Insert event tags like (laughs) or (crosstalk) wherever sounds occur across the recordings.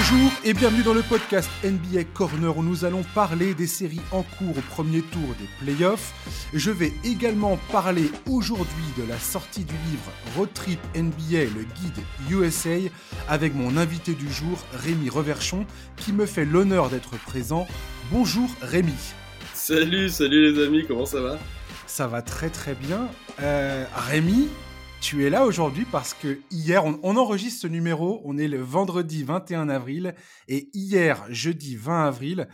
Bonjour et bienvenue dans le podcast NBA Corner où nous allons parler des séries en cours au premier tour des playoffs. Je vais également parler aujourd'hui de la sortie du livre Road Trip NBA, le guide USA, avec mon invité du jour, Rémi Reverchon, qui me fait l'honneur d'être présent. Bonjour Rémi. Salut, salut les amis, comment ça va? Ça va très très bien. Euh, Rémi, tu es là aujourd'hui parce que hier, on, enregistre ce numéro, on est le vendredi 21 avril, et hier, jeudi 20 avril,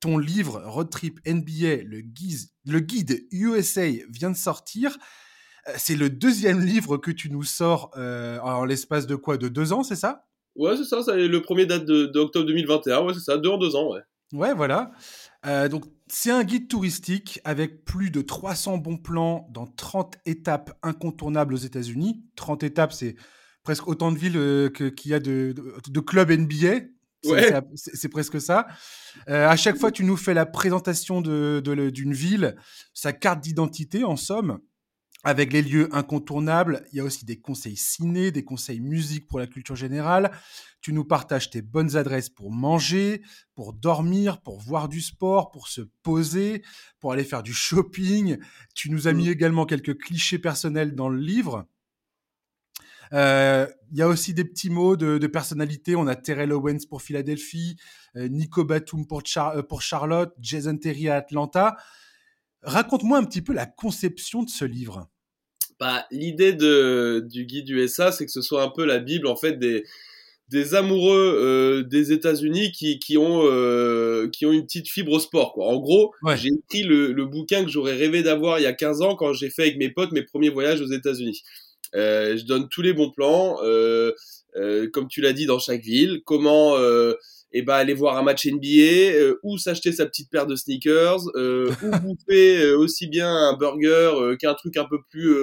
ton livre Road Trip NBA, le guide, le guide USA, vient de sortir. Euh, c'est le deuxième livre que tu nous sors euh, en l'espace de quoi? De deux ans, c'est ça? Ouais, c'est ça, ça le premier date d'octobre 2021, ouais, c'est ça, deux en deux ans, ouais. Ouais, voilà. Euh, donc, c'est un guide touristique avec plus de 300 bons plans dans 30 étapes incontournables aux États-Unis. 30 étapes, c'est presque autant de villes euh, qu'il y a de, de, clubs NBA. C'est presque ça. Euh, à chaque fois, tu nous fais la présentation d'une de, ville, sa carte d'identité en somme, avec les lieux incontournables. Il y a aussi des conseils ciné, des conseils musique pour la culture générale. Tu nous partages tes bonnes adresses pour manger, pour dormir, pour voir du sport, pour se poser, pour aller faire du shopping. Tu nous as mis mmh. également quelques clichés personnels dans le livre. Euh, il y a aussi des petits mots de, personnalité. On a Terrell Owens pour Philadelphie, euh, Nico Batum pour, euh, pour Charlotte, Jason Terry à Atlanta. Raconte-moi un petit peu la conception de ce livre. Bah, l'idée de, du guide USA, c'est que ce soit un peu la Bible en fait des, des amoureux euh, des États-Unis qui, qui ont euh, qui ont une petite fibre au sport quoi. En gros, j'ai écrit le, le, bouquin que j'aurais rêvé d'avoir il y a 15 ans quand j'ai fait avec mes potes mes premiers voyages aux États-Unis. Euh, je donne tous les bons plans, comme tu l'as dit dans chaque ville, comment et ben aller voir un match NBA euh, ou s'acheter sa petite paire de sneakers euh, ou bouffer euh, aussi bien un burger qu'un truc un peu plus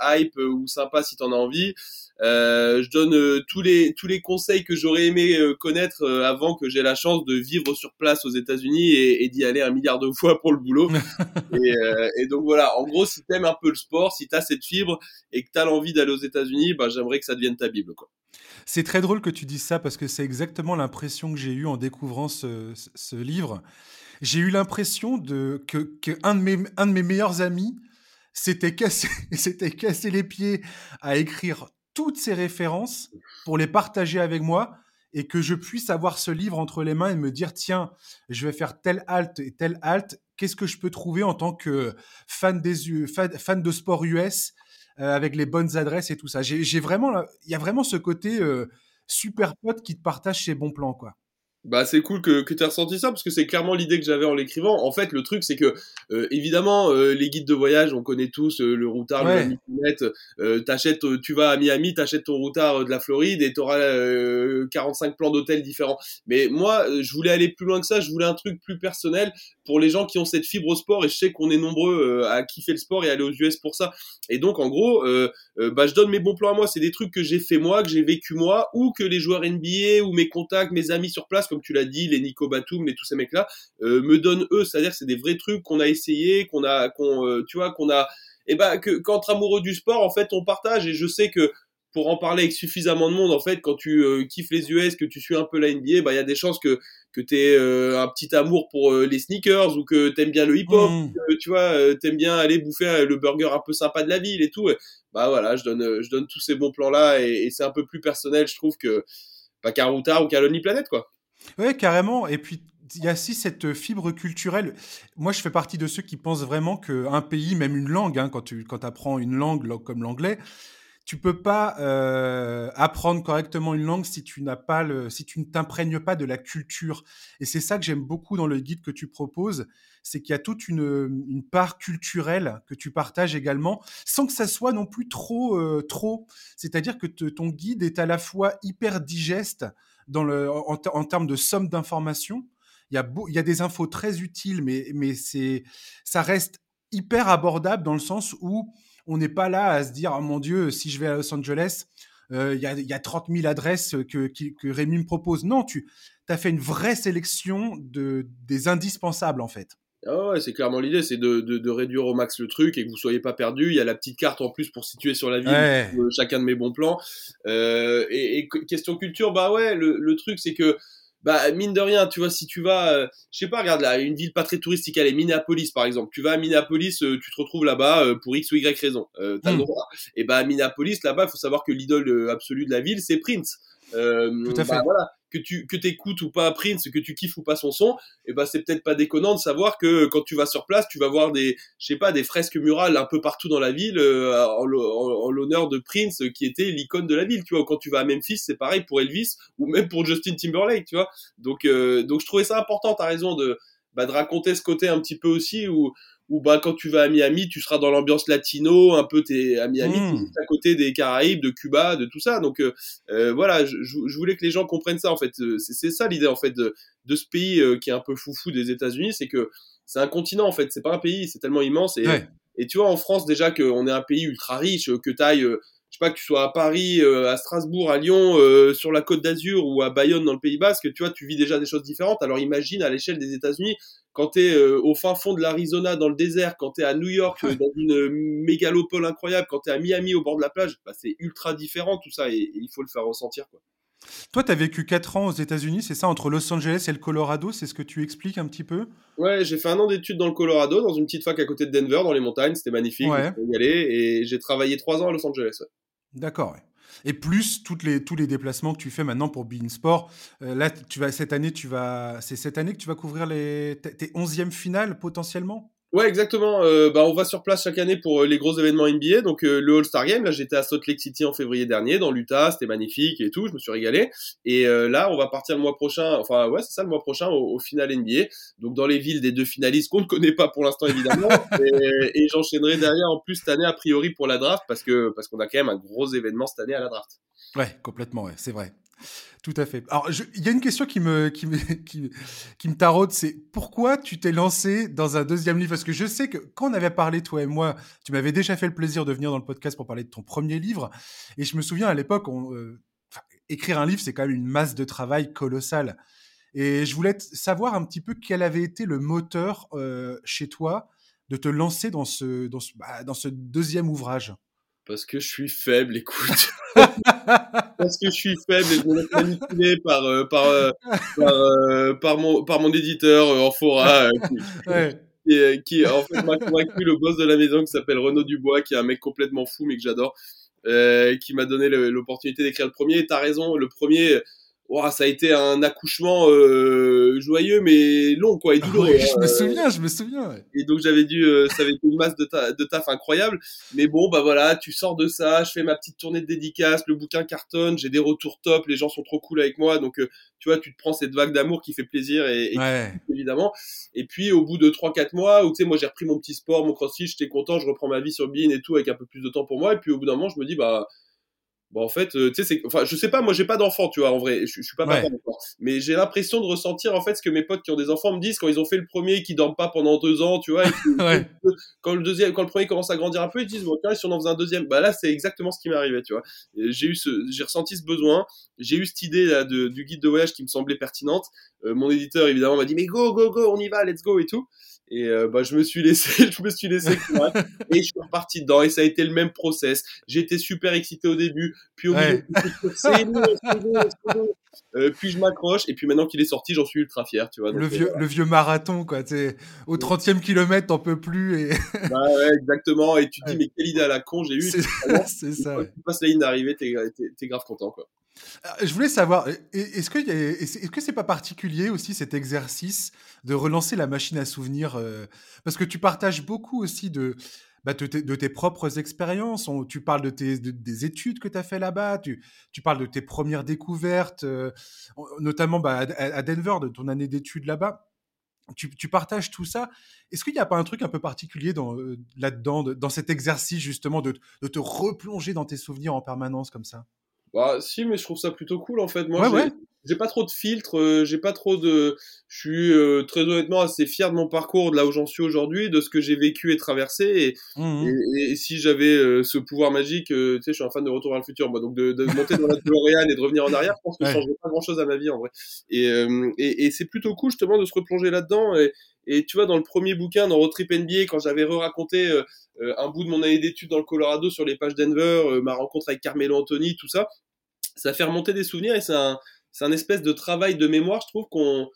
hype ou sympa si t'en as envie. Je donne tous les tous les conseils que j'aurais aimé connaître avant que j'ai la chance de vivre sur place aux États-Unis et, et d'y aller un milliard de (laughs) fois pour le boulot. (laughs) et, et, donc voilà, en gros, si t'aimes un peu le sport, si t'as cette fibre et que t'as l'envie d'aller aux États-Unis, bah j'aimerais que ça devienne ta bible quoi. C'est très drôle que tu dises ça parce que c'est exactement l'impression que j'ai eue en découvrant ce, livre. J'ai eu l'impression que, que un, de mes, un de mes meilleurs amis s'était cassé, (laughs) cassé les pieds à écrire toutes ces références pour les partager avec moi et que je puisse avoir ce livre entre les mains et me dire tiens, je vais faire telle halte et telle halte, qu'est-ce que je peux trouver en tant que fan, des, fan de sport US euh, avec les bonnes adresses et tout ça? J'ai vraiment, il y a vraiment ce côté euh, super pote qui te partage ses bons plans, quoi. Bah c'est cool que, que tu as ressenti ça parce que c'est clairement l'idée que j'avais en l'écrivant. En fait, le truc c'est que euh, évidemment euh, les guides de voyage, on connaît tous euh, le routard, ouais. le t'achètes, tu vas à Miami, t'achètes ton routard de la Floride et t'auras 45 plans d'hôtels différents. Mais moi, je voulais aller plus loin que ça. Je voulais un truc plus personnel pour les gens qui ont cette fibre au sport et je sais qu'on est nombreux à kiffer le sport et aller aux US pour ça. Et donc en gros, bah je donne mes bons plans à moi. C'est des trucs que j'ai fait moi, que j'ai vécu moi ou que les joueurs NBA ou mes contacts, mes amis sur place comme tu l'as dit, les Nico Batum, et tous ces mecs-là, euh, me donnent eux, c'est-à-dire que c'est des vrais trucs qu'on a essayé, qu'on a, qu'on, euh, tu vois, qu'on a, et eh ben que qu'entre amoureux du sport, en fait, on partage. Et je sais que pour en parler avec suffisamment de monde, en fait, quand tu euh, kiffes les US, que tu suis un peu la NBA, bah il y a des chances que que t'aies euh, un petit amour pour les sneakers ou que t'aimes bien le hip-hop, mmh. tu vois, t'aimes bien aller bouffer le burger un peu sympa de la ville et tout. bah voilà, je donne je donne tous ces bons plans là et, c'est un peu plus personnel, je trouve que pas qu'à ou qu'à Lonely Planet quoi. Oui, carrément. Et puis, il y a aussi cette fibre culturelle. Moi, je fais partie de ceux qui pensent vraiment qu'un pays, même une langue, hein, quand tu quand apprends une langue comme l'anglais, tu peux pas euh, apprendre correctement une langue si tu n'as pas le, si tu ne t'imprègnes pas de la culture. Et c'est ça que j'aime beaucoup dans le guide que tu proposes, c'est qu'il y a toute une, une, part culturelle que tu partages également, sans que ça soit non plus trop, euh, trop. C'est-à-dire que ton guide est à la fois hyper digeste dans le, en, termes de somme d'informations. Il y, a il y a des infos très utiles, mais, mais c'est, ça reste hyper abordable dans le sens où on n'est pas là à se dire, oh mon Dieu, si je vais à Los Angeles, euh, il y, a, y, a, 30 000 adresses que, que Rémi me propose. Non, tu as fait une vraie sélection de, des indispensables, en fait. Ah ouais, c'est clairement l'idée, c'est de, de, de, réduire au max le truc et que vous soyez pas perdu. Il y a la petite carte en plus pour situer sur la ville euh, chacun de mes bons plans. Euh, et, et, question culture, bah ouais, le, le truc c'est que bah mine de rien, tu vois, si tu vas, euh, je sais pas, regarde là, une ville pas très touristique, elle est Minneapolis par exemple. Tu vas à Minneapolis, euh, tu te retrouves là-bas euh, pour x ou y raison. t'as le hmm. droit. Et bah à Minneapolis, là-bas, il faut savoir que l'idole absolue de la ville, c'est Prince. Tout à bah, fait. voilà que tu que t'écoutes ou pas Prince, que tu kiffes ou pas son son, et eh ben c'est peut-être pas déconnant de savoir que quand tu vas sur place, tu vas voir des, je sais pas, des fresques murales un peu partout dans la ville euh, en, l'honneur de Prince, qui était l'icône de la ville. Tu vois, quand tu vas à Memphis, c'est pareil pour Elvis ou même pour Justin Timberlake, tu vois. Donc euh, donc je trouvais ça important. T'as raison de bah, de raconter ce côté un petit peu aussi où ou bah quand tu vas à Miami, tu seras dans l'ambiance latino, un peu t'es à Miami, mmh. à côté des Caraïbes, de Cuba, de tout ça. Donc euh, euh voilà, je, je, voulais que les gens comprennent ça en fait. Euh, c'est ça l'idée en fait de, de ce pays euh, qui est un peu foufou des États-Unis, c'est que c'est un continent en fait, c'est pas un pays, c'est tellement immense. Et, et tu vois en France déjà qu'on est un pays ultra riche, que t'ailles je sais pas que tu sois à Paris, à Strasbourg, à Lyon, sur la Côte d'Azur ou à Bayonne dans le Pays Basque, tu vois, tu vis déjà des choses différentes. Alors imagine à l'échelle des États-Unis, quand tu es euh, au fin fond de l'Arizona, dans le désert, quand tu es à New York, euh, dans une euh, mégalopole incroyable, quand tu es à Miami, au bord de la plage, bah, c'est ultra différent tout ça et, il faut le faire ressentir. Quoi. Toi, tu as vécu 4 ans aux États-Unis, c'est ça, entre Los Angeles et le Colorado, c'est ce que tu expliques un petit peu? Ouais, j'ai fait un an d'études dans le Colorado, dans une petite fac à côté de Denver, dans les montagnes, c'était magnifique, ouais. y aller, et j'ai travaillé 3 ans à Los Angeles. D'accord, et plus les, tous les déplacements que tu fais maintenant pour Bein Sport. Euh, là, tu vas, cette année, tu vas, c'est cette année que tu vas couvrir les, tes 11e finales potentiellement? Ouais, exactement. Euh, bah, on va sur place chaque année pour euh, les gros événements NBA. Donc euh, le All-Star Game, là j'étais à Salt Lake City en février dernier, dans l'Utah, c'était magnifique et tout, je me suis régalé. Et là, on va partir le mois prochain, enfin ouais, c'est ça le mois prochain au, au, final NBA. Donc dans les villes des deux finalistes qu'on ne connaît pas pour l'instant évidemment. (laughs) et, et j'enchaînerai derrière en plus cette année a priori pour la draft parce que parce qu'on a quand même un gros événement cette année à la draft. Ouais, complètement, ouais, c'est vrai. Tout à fait. Alors, il y a une question qui me, qui me, (laughs) qui, me taraude, c'est pourquoi tu t'es lancé dans un deuxième livre? Parce que je sais que quand on avait parlé, toi et moi, tu m'avais déjà fait le plaisir de venir dans le podcast pour parler de ton premier livre. Et je me souviens à l'époque, euh, écrire un livre, c'est quand même une masse de travail colossale. Et je voulais savoir un petit peu quel avait été le moteur euh, chez toi de te lancer dans ce, dans ce, bah, dans ce deuxième ouvrage. Parce que je suis faible, écoute. (laughs) Parce que je suis faible et je me laisse manipuler par, euh, par, euh, par, euh, par, mon, par mon éditeur en fora. qui, (laughs) qui, en fait m'a convaincu le boss de la maison qui s'appelle Renaud Dubois, qui est un mec complètement fou mais que j'adore, qui m'a donné l'opportunité d'écrire le premier. T'as raison, le premier, ça a été un accouchement euh, joyeux mais long quoi et douloureux. je me hein. souviens, je me souviens. Et donc j'avais dû, euh, ça avait été une masse de, de taf incroyable. Mais bon bah voilà, tu sors de ça, je fais ma petite tournée de dédicace, le bouquin cartonne, j'ai des retours top, les gens sont trop cool avec moi, donc euh, tu vois, tu te prends cette vague d'amour qui fait plaisir et, évidemment. Et puis au bout de 3-4 mois, où tu sais, moi j'ai repris mon petit sport, mon crossfit, j'étais content, je reprends ma vie sur Bean et tout avec un peu plus de temps pour moi. Et puis au bout d'un moment, je me dis bah Bon, en fait, euh, tu sais, enfin, je sais pas, moi, j'ai pas d'enfant, tu vois, en vrai, je, je suis pas papa encore. Mais j'ai l'impression de ressentir, en fait, ce que mes potes qui ont des enfants me disent quand ils ont fait le premier et qui dorment pas pendant deux ans, tu vois. (laughs) quand le deuxième, quand le premier commence à grandir un peu, ils disent, bon, tiens, si on en faisait un deuxième, bah là, c'est exactement ce qui m'est arrivé, tu vois. J'ai eu ce, j'ai ressenti ce besoin, j'ai eu cette idée, là, de, du guide de voyage qui me semblait pertinente. Euh, mon éditeur, évidemment, m'a dit, mais go, go, go, on y va, let's go et tout. Et euh, bah, je me suis laissé, (laughs) je me suis laissé (laughs) et je suis reparti dedans et ça a été le même process. J'étais super excité au début, puis au milieu, c'est euh, puis je m'accroche et puis maintenant qu'il est sorti, j'en suis ultra fier, tu vois. le vieux, euh, le vieux marathon quoi, tu au 30e kilomètre, t'en peux plus et. bah ouais, exactement. Et tu te dis mais quelle idée à la con j'ai eu. C'est (laughs) ça. Quand tu passes la ligne d'arrivée, t'es grave content quoi. Je voulais savoir, est-ce que est-ce que c'est pas particulier aussi cet exercice de relancer la machine à souvenirs euh, parce que tu partages beaucoup aussi de bah, tes, propres expériences. tu parles de tes, des études que tu as fait là-bas, tu, parles de tes premières découvertes, euh, notamment bah, à, Denver, de ton année d'études là-bas. Tu, partages tout ça. Est-ce qu'il n'y a pas un truc un peu particulier dans, euh, là-dedans, dans cet exercice justement de te replonger dans tes souvenirs en permanence comme ça? Bah si, mais je trouve ça plutôt cool en fait. Moi, j'ai pas trop de filtres, j'ai pas trop de. Je suis très honnêtement assez fier de mon parcours, de là où j'en suis aujourd'hui, de ce que j'ai vécu et traversé. Et, mmh et, si j'avais ce pouvoir magique, tu sais, je suis un fan de Retour vers le futur, moi, donc de, de monter dans la (laughs) DeLorean et de revenir en arrière, je pense que ça changerait pas grand chose à ma vie en vrai. Et, et, et c'est plutôt cool justement de se replonger là-dedans. Et, et tu vois, dans le premier bouquin, dans Road Trip NBA, quand j'avais re-raconté euh, euh, un bout de mon année d'études dans le Colorado sur les pages Denver, euh, ma rencontre avec Carmelo Anthony, tout ça, ça fait remonter des souvenirs et c'est un, c'est un espèce de travail de mémoire, je trouve, qu'on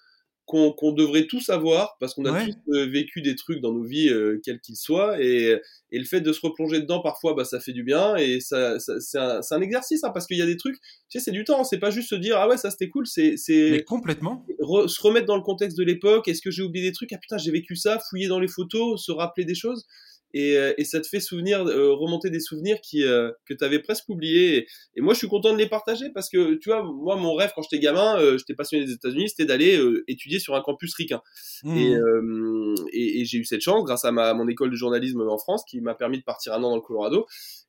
qu'on devrait tous avoir parce qu'on a tous euh, vécu des trucs dans nos vies, euh, quels qu'ils soient, et, et, le fait de se replonger dedans parfois, bah, ça fait du bien et ça, ça c'est un, un, exercice hein, parce qu'il y a des trucs, tu sais, c'est du temps, c'est pas juste se dire ah ouais ça c'était cool, c'est c'est complètement. se remettre dans le contexte de l'époque. Est-ce que j'ai oublié des trucs? Ah putain j'ai vécu ça, fouiller dans les photos, se rappeler des choses et, euh, et, ça te fait souvenir, euh, remonter des souvenirs qui, euh, que tu avais presque oubliés. Et, moi, je suis content de les partager parce que, tu vois, moi, mon rêve quand j'étais gamin, j'étais passionné des États-Unis, c'était d'aller étudier sur un campus ricain. Mmh. Et, et j'ai eu cette chance grâce à ma, mon école de journalisme en France qui m'a permis de partir un an dans le Colorado.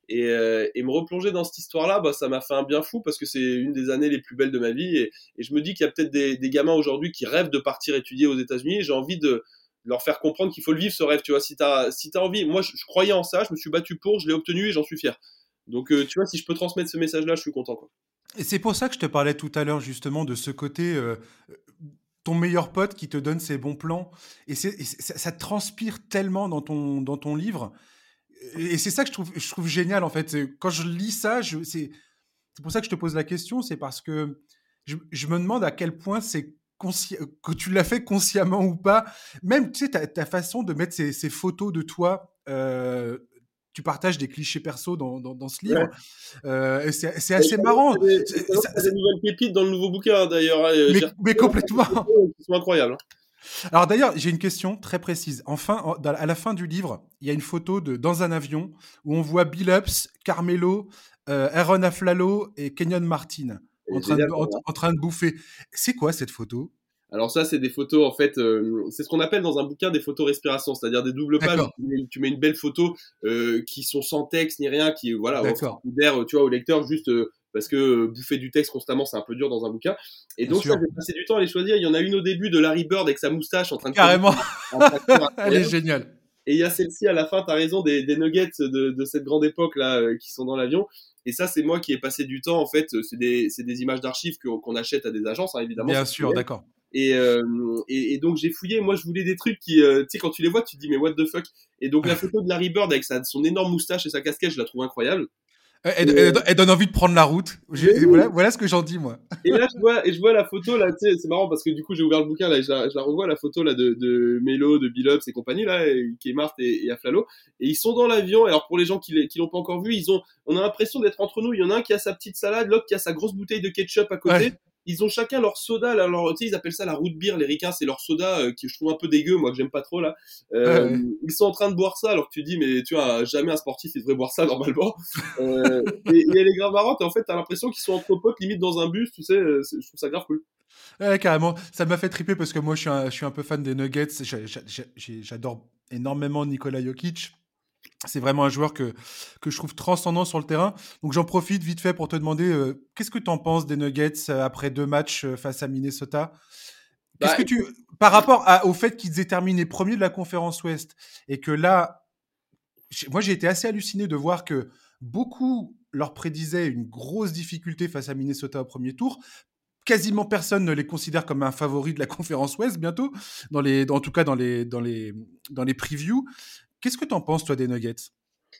Et, et me replonger dans cette histoire-là, bah, ça m'a fait un bien fou parce que c'est une des années les plus belles de ma vie. Et, je me dis qu'il y a peut-être des, des gamins aujourd'hui qui rêvent de partir étudier aux États-Unis. J'ai envie de leur faire comprendre qu'il faut le vivre ce rêve, tu vois. Si t'as si as envie, moi je, croyais en ça, je me suis battu pour, je l'ai obtenu et j'en suis fier. Donc euh, tu vois, si je peux transmettre ce message-là, je suis content. Quoi. Et c'est pour ça que je te parlais tout à l'heure justement de ce côté. Euh, ton meilleur pote qui te donne ses bons plans et, ça, transpire tellement dans ton, dans ton livre et c'est ça que je trouve, je trouve génial en fait quand je lis ça c'est pour ça que je te pose la question c'est parce que je, me demande à quel point c'est que tu l'as fait consciemment ou pas, même tu sais, ta, ta façon de mettre ces, ces photos de toi, euh, tu partages des clichés perso dans, dans, dans ce livre. Euh, c'est assez marrant. A des nouvelles pépites dans le nouveau bouquin d'ailleurs. Hein, mais, mais, complètement. Ils sont incroyables. Hein. Alors d'ailleurs, j'ai une question très précise. Enfin, à la fin du livre, il y a une photo de dans un avion où on voit Bill Ups, Carmelo, euh, Aaron Aflalo et Kenyon Martin en train, de, en, train, de, bouffer. C'est quoi cette photo? Alors ça, c'est des photos, en fait, euh, c'est ce qu'on appelle dans un bouquin des photos respiration, c'est-à-dire des doubles pages. Tu mets, une belle photo euh, qui sont sans texte ni rien, qui voilà, d'air, tu vois, au lecteur juste euh, parce que bouffer du texte constamment, c'est un peu dur dans un bouquin. Et donc, ça, j'ai passé du temps à les choisir. Il y en a une au début de Larry Bird avec sa moustache en train de carrément. (laughs) Elle est géniale. Et il y a celle-ci à la fin, t'as raison, des, des nuggets de, de, cette grande époque là qui sont dans l'avion. Et ça, c'est moi qui ai passé du temps, en fait. C'est des, des, images d'archives qu'on achète à des agences, hein, évidemment. Bien sûr, d'accord. Et, euh, et, et, donc j'ai fouillé. Moi, je voulais des trucs qui, euh, tu sais, quand tu les vois, tu te dis mais what the fuck? Et donc la (laughs) photo de Larry Bird avec sa, son énorme moustache et sa casquette, je la trouve incroyable. Elle, donne envie de prendre la route. Voilà, voilà, ce que j'en dis, moi. Et là, je vois, et je vois la photo, là, tu sais, c'est marrant parce que du coup, j'ai ouvert le bouquin, là, et je la, je la revois, la photo, là, de, de Mélo, de Bill et compagnie, là, qui est Marthe et, et Aflalo. Et ils sont dans l'avion. Alors, pour les gens qui, qui l'ont pas encore vu, ils ont, on a l'impression d'être entre nous. Il y en a un qui a sa petite salade, l'autre qui a sa grosse bouteille de ketchup à côté ils ont chacun leur soda. Tu sais, ils appellent ça la root beer. Les ricains, c'est leur soda euh, qui je trouve un peu dégueu, moi que j'aime pas trop là. Euh, Ils sont en train de boire ça, alors que tu dis, mais tu vois, jamais un sportif il devrait boire ça (laughs) normalement. euh, et, et, elle est grave marrante. Et en fait, t'as l'impression qu'ils sont entre potes, limite dans un bus. Tu sais, je trouve ça grave cool. Ouais, carrément. Ça m'a fait triper parce que moi, je suis un, je suis un peu fan des Nuggets. J'adore énormément Nikola Jokic. C'est vraiment un joueur que, que je trouve transcendant sur le terrain. Donc j'en profite vite fait pour te demander euh, qu'est-ce que tu en penses des Nuggets euh, après deux matchs euh, face à Minnesota? Bah, que tu par rapport à, au fait qu'ils aient terminé premier de la conférence Ouest et que là, moi j'ai été assez halluciné de voir que beaucoup leur prédisaient une grosse difficulté face à Minnesota au premier tour. Quasiment personne ne les considère comme un favori de la conférence Ouest bientôt, dans les, en tout cas dans les, dans les, dans les previews. Qu'est-ce que tu en penses, toi, des Nuggets?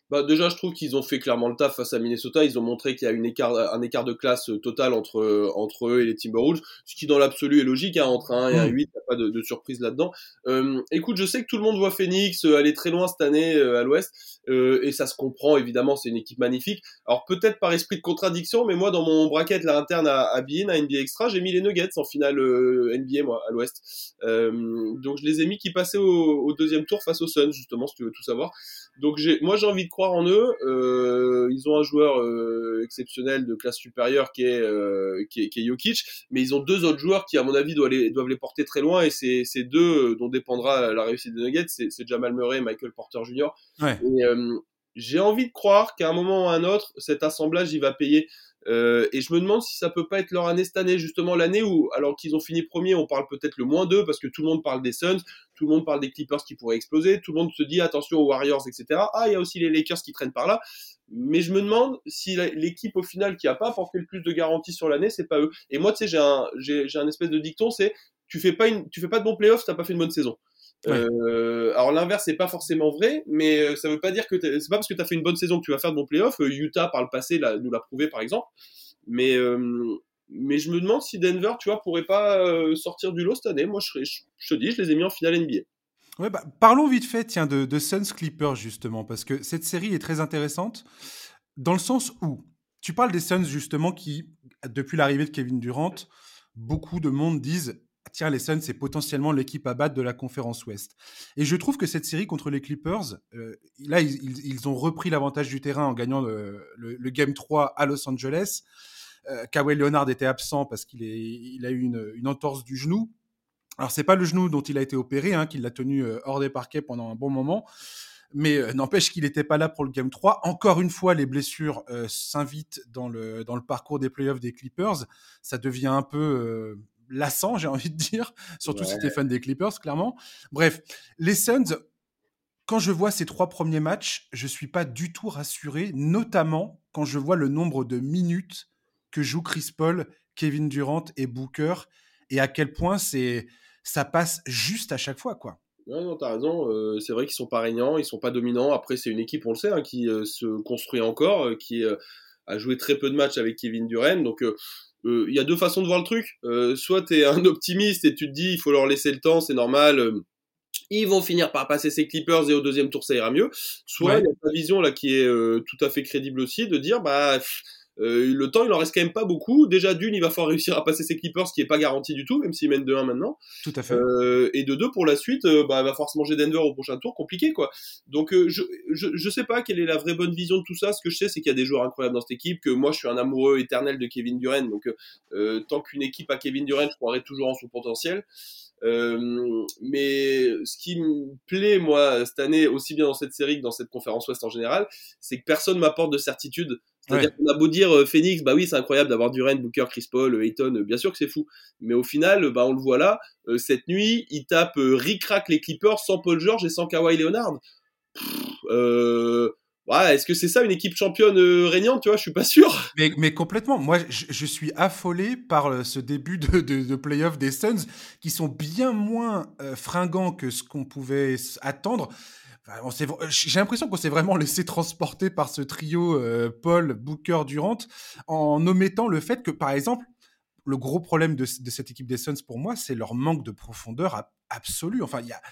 Bah déjà, je trouve qu'ils ont fait clairement le taf face à Minnesota. Ils ont montré qu'il y a une écart, un écart de classe euh, total entre, euh, entre eux et les Timberwolves, ce qui dans l'absolu est logique. Hein, entre un et un 8, il n'y a pas de, de surprise là-dedans. Euh, écoute, je sais que tout le monde voit Phoenix aller très loin cette année à l'Ouest, euh, et ça se comprend évidemment. C'est une équipe magnifique. Alors peut-être par esprit de contradiction, mais moi dans mon bracket là interne à, à à NBA Extra, j'ai mis les Nuggets en finale NBA moi à l'Ouest. donc je les ai mis qui passaient au, au, deuxième tour face aux Suns justement, si tu veux tout savoir. Donc j'ai, moi j'ai envie de croire en eux. Euh, ils ont un joueur euh, exceptionnel de classe supérieure qui est, euh, qui est, qui est Jokic, mais ils ont deux autres joueurs qui à mon avis doivent les, doivent les porter très loin et c'est ces deux euh, dont dépendra la réussite des Nuggets, c'est, c'est Jamal Murray et Michael Porter Jr. Ouais. Et, euh, j'ai envie de croire qu'à un moment ou à un autre, cet assemblage il va payer. Euh, et je me demande si ça peut pas être leur année cette année, justement l'année où, alors qu'ils ont fini premier, on parle peut-être le moins d'eux parce que tout le monde parle des Suns, tout le monde parle des Clippers qui pourraient exploser, tout le monde se dit attention aux Warriors, etc. Ah, il y a aussi les Lakers qui traînent par là. Mais je me demande si l'équipe au final qui a pas apporté le plus de garanties sur l'année, c'est pas eux. Et moi, tu sais, j'ai un, espèce de dicton, c'est tu fais pas fais pas de bons playoffs, t'as pas fait une bonne saison. Euh, alors l'inverse c'est pas forcément vrai, mais euh, ça veut pas dire que c'est pas parce que tu as fait une bonne saison que tu vas faire de bons playoffs. Euh, Utah par le passé nous l'a prouvé par exemple. Mais mais je me demande si Denver, tu vois, pourrait pas sortir du lot cette année. Moi je, je, te dis, je les ai mis en finale NBA. Ouais, bah, parlons vite fait tiens de, de Suns Clippers justement parce que cette série est très intéressante dans le sens où tu parles des Suns justement qui depuis l'arrivée de Kevin Durant beaucoup de monde disent tiens, les Suns, c'est potentiellement l'équipe à battre de la conférence Ouest. Et je trouve que cette série contre les Clippers, euh, là, ils, ont repris l'avantage du terrain en gagnant le, Game 3 à Los Angeles. Euh, Kawhi Leonard était absent parce qu'il il a eu une, entorse du genou. Alors, c'est pas le genou dont il a été opéré, hein, qui l'a tenu euh, hors des parquets pendant un bon moment. Mais n'empêche qu'il n'était pas là pour le Game 3. Encore une fois, les blessures s'invitent dans le, dans le parcours des playoffs des Clippers. Ça devient un peu lassant, j'ai envie de dire, (laughs) surtout si tu es fan des Clippers, clairement. Bref, les Suns, quand je vois ces trois premiers matchs, je suis pas du tout rassuré, notamment quand je vois le nombre de minutes que jouent Chris Paul, Kevin Durant et Booker, et à quel point c'est ça passe juste à chaque fois, quoi. Non, non, t'as raison. Euh, c'est vrai qu'ils sont pas régnants, ils sont pas dominants. Après, c'est une équipe, on le sait, hein, qui euh, se construit encore, euh, qui a joué très peu de matchs avec Kevin Durant. Donc, il euh, y a deux façons de voir le truc. Euh, soit tu es un (laughs) optimiste et tu te dis il faut leur laisser le temps, c'est normal. Euh, ils vont finir par passer ces Clippers et au deuxième tour ça ira mieux. Soit il y a ta vision là qui est tout à fait crédible aussi de dire bah euh, le temps, il en reste quand même pas beaucoup. Déjà, d'une, il va falloir réussir à passer ses Clippers, ce qui est pas garanti du tout, même s'ils mènent de 1 maintenant. Tout à fait. Euh, et de deux, pour la suite, euh, bah, il va falloir se manger Denver au prochain tour, compliqué, quoi. Donc, euh, je, je, je, sais pas quelle est la vraie bonne vision de tout ça. Ce que je sais, c'est qu'il y a des joueurs incroyables dans cette équipe, que moi, je suis un amoureux éternel de Kevin Durant. Donc, tant qu'une équipe a Kevin Durant, je croirais toujours en son potentiel. Euh, mais ce qui me plaît, moi, cette année, aussi bien dans cette série que dans cette conférence Ouest en général, c'est que personne m'apporte de certitude. C'est-à-dire qu'on a beau dire euh, Phoenix, bah oui, c'est incroyable d'avoir Durant, Booker, Chris Paul, Ayton, bien sûr que c'est fou. Mais au final, bah on le voit là, euh, cette nuit, il tape euh, ric les Clippers sans Paul George et sans Kawhi Leonard. euh, Ouais, est-ce que c'est ça une équipe championne euh, régnante Tu vois, je suis pas sûr. (laughs) Mais, mais complètement. Moi, je, je, suis affolé par euh, ce début de, de, de playoff des Suns qui sont bien moins euh, fringants que ce qu'on pouvait attendre. Enfin, J'ai l'impression qu'on s'est vraiment laissé transporter par ce trio euh, Paul, Booker, Durant en omettant le fait que, par exemple, le gros problème de, cette équipe des Suns pour moi, c'est leur manque de profondeur absolue. Enfin, il y a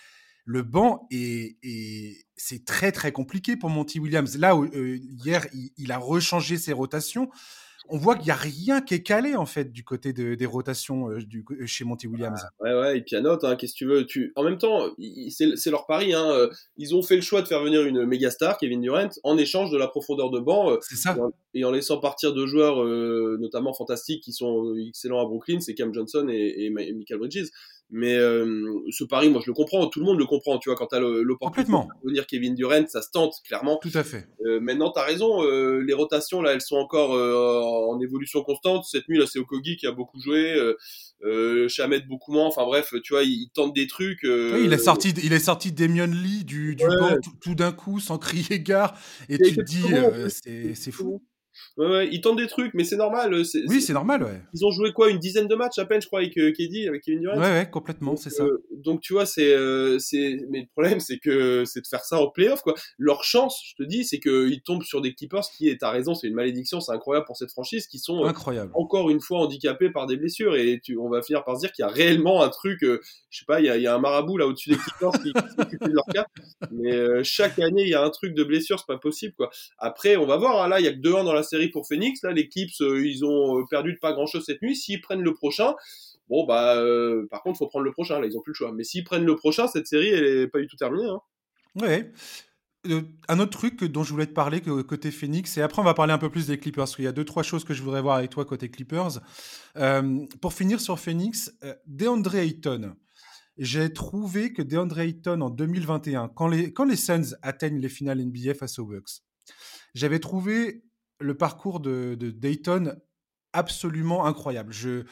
le banc est, c'est très très compliqué pour Monty Williams. Là, euh, hier, il, a rechangé ses rotations. On voit qu'il n'y a rien qui est calé en fait du côté des rotations euh, du, euh, chez Monty Williams. Ah, ouais, ouais, et pianote, hein, qu'est-ce que tu veux. Tu... En même temps, c'est leur pari. Hein, ils ont fait le choix de faire venir une méga star, Kevin Durant, en échange de la profondeur de banc. c'est ça. Et en, laissant partir deux joueurs, notamment fantastiques, qui sont excellents à Brooklyn, c'est Cam Johnson et, et Michael Bridges. Mais euh, ce pari, moi, je le comprends. Tout le monde le comprend. Tu vois, quand tu as l'opportunité de venir Kevin Durant, ça se tente, clairement. Tout à fait. Euh, maintenant, tu as raison. Euh, les rotations, là, elles sont encore en évolution constante. Cette nuit, là, c'est Okogi qui a beaucoup joué. Euh, Chamet beaucoup moins. Enfin bref, tu vois, il, tente des trucs. Oui, il est sorti, il est sorti Damien Lee du, du banc tout, d'un coup, sans crier gare. Et tu te dis, c'est fou. Ouais, ouais, ils tentent des trucs, mais c'est normal. Euh, oui, c'est normal, ouais. Ils ont joué quoi Une dizaine de matchs à peine, je crois, avec euh, KD, avec Kevin Durant Ouais, ouais, complètement, c'est ça. Euh, donc, tu vois, c'est. Euh, c'est mais le problème, c'est que c'est de faire ça en playoff, quoi. Leur chance, je te dis, c'est qu'ils tombent sur des Clippers qui, et t'as raison, c'est une malédiction, c'est incroyable pour cette franchise, qui sont incroyable. encore une fois handicapés par des blessures. Et tu, on va finir par se dire qu'il y a réellement un truc, je sais pas, il y a, il y a un marabout là au-dessus des Clippers qui, qui s'occupe de leur cas. Mais chaque année, il y a un truc de blessure, c'est pas possible, quoi. Après, on va voir, hein, là, il y a que 2-1 dans la série pour Phoenix, là, les Clips, euh, ils ont euh, perdu de pas grand chose cette nuit. S'ils prennent le prochain, bon, bah, euh, par contre, faut prendre le prochain. Là, ils ont plus le choix. Mais s'ils prennent le prochain, cette série, elle est pas du tout terminée. Hein. Ouais. un autre truc dont je voulais te parler côté Phoenix, et après on va parler un peu plus des Clippers, parce qu'il y a deux, trois choses que je voudrais voir avec toi côté Clippers. pour finir sur Phoenix, DeAndre Ayton. J'ai trouvé que DeAndre Ayton en 2021, quand les, quand les Suns atteignent les finales NBA face aux Bucks, j'avais trouvé le parcours de, Dayton absolument incroyable. Je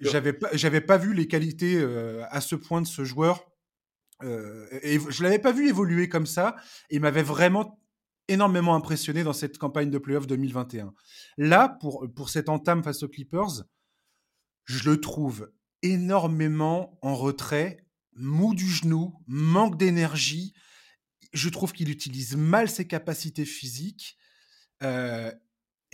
j'avais pas j'avais pas vu les qualités à ce point de ce joueur. et je l'avais pas vu évoluer comme ça. Et il m'avait vraiment énormément impressionné dans cette campagne de playoff 2021. Là, pour, pour cette entame face aux Clippers, je le trouve énormément en retrait, mou du genou, manque d'énergie. Je trouve qu'il utilise mal ses capacités physiques. Euh,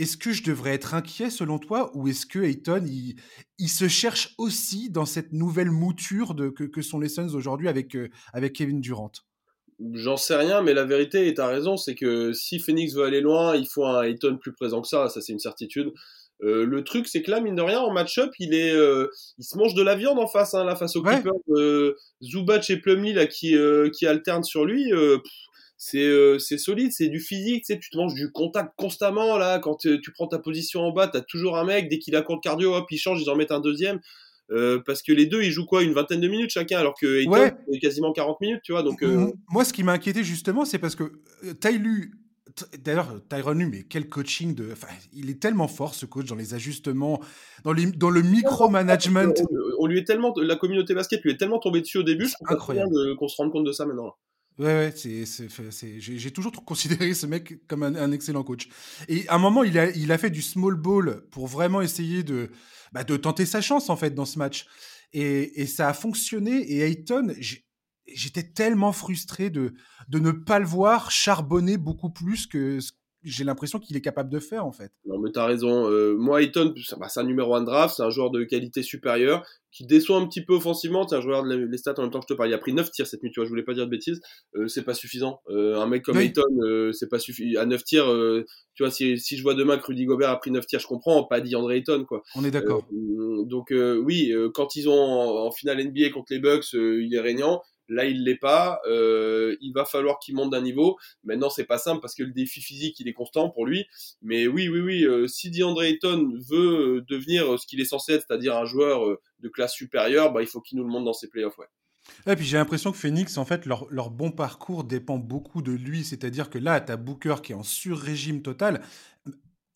est-ce que je devrais être inquiet selon toi ou est-ce que Ayton il, se cherche aussi dans cette nouvelle mouture de, que, sont les Suns aujourd'hui avec, euh, avec Kevin Durant? J'en sais rien, mais la vérité, et t'as raison, c'est que si Phoenix veut aller loin, il faut un Ayton plus présent que ça, ça c'est une certitude. Euh, le truc, c'est que là, mine de rien, en match-up, il est, euh, il se mange de la viande en face, hein, là, face au Clippers. Euh, Zubac et Plumlee, là, qui, qui alternent sur lui, c'est, c'est solide, c'est du physique, tu sais, tu te manges du contact constamment, là, quand tu prends ta position en bas, t'as toujours un mec, dès qu'il a compte cardio, hop, il change, ils en mettent un deuxième. Euh, parce que les deux ils jouent quoi une vingtaine de minutes chacun alors que est quasiment 40 minutes tu vois donc euh, moi ce qui m'a inquiété justement c'est parce que euh, Tylu D'ailleurs, Tyron mais quel coaching de. Enfin, il est tellement fort, ce coach, dans les ajustements, dans, les, dans le micromanagement. On, lui est tellement. La communauté basket lui est tellement tombée dessus au début, je trouve incroyable qu'on se rende compte de ça maintenant. Ouais, ouais, j'ai toujours considéré ce mec comme un, excellent coach. Et à un moment, il a, fait du small ball pour vraiment essayer de, bah, tenter sa chance en fait dans ce match. Et, ça a fonctionné. Et Ayton, j'étais tellement frustré de, de ne pas le voir charbonner beaucoup plus que ce j'ai l'impression qu'il est capable de faire en fait. Non mais t'as raison. Euh, moi Ayton, bah, c'est un numéro 1 draft, c'est un joueur de qualité supérieure qui déçoit un petit peu offensivement. C'est un joueur de les stats en même temps que je te parle. Il a pris 9 tirs cette nuit, tu vois, je voulais pas dire de bêtises. Euh, c'est pas suffisant. Euh, un mec comme Ayton, euh, c'est pas suffisant. À 9 tirs, tu vois, si, si je vois demain que Rudy Gobert a pris 9 tirs, je comprends, pas dit André Ayton quoi. On est d'accord. donc oui, quand ils ont en, en, finale NBA contre les Bucks, il est régnant. Là, il l'est pas. Euh, il va falloir qu'il monte d'un niveau. Maintenant, c'est pas simple parce que le défi physique, il est constant pour lui. Mais oui, oui, oui. Euh, si DeAndre Ayton veut euh, devenir ce qu'il est censé être, c'est-à-dire un joueur de classe supérieure, bah, il faut qu'il nous le montre dans ses playoffs. Ouais. Et puis j'ai l'impression que Phoenix, en fait, leur, bon parcours dépend beaucoup de lui. C'est-à-dire que là, tu as Booker qui est en sur-régime total.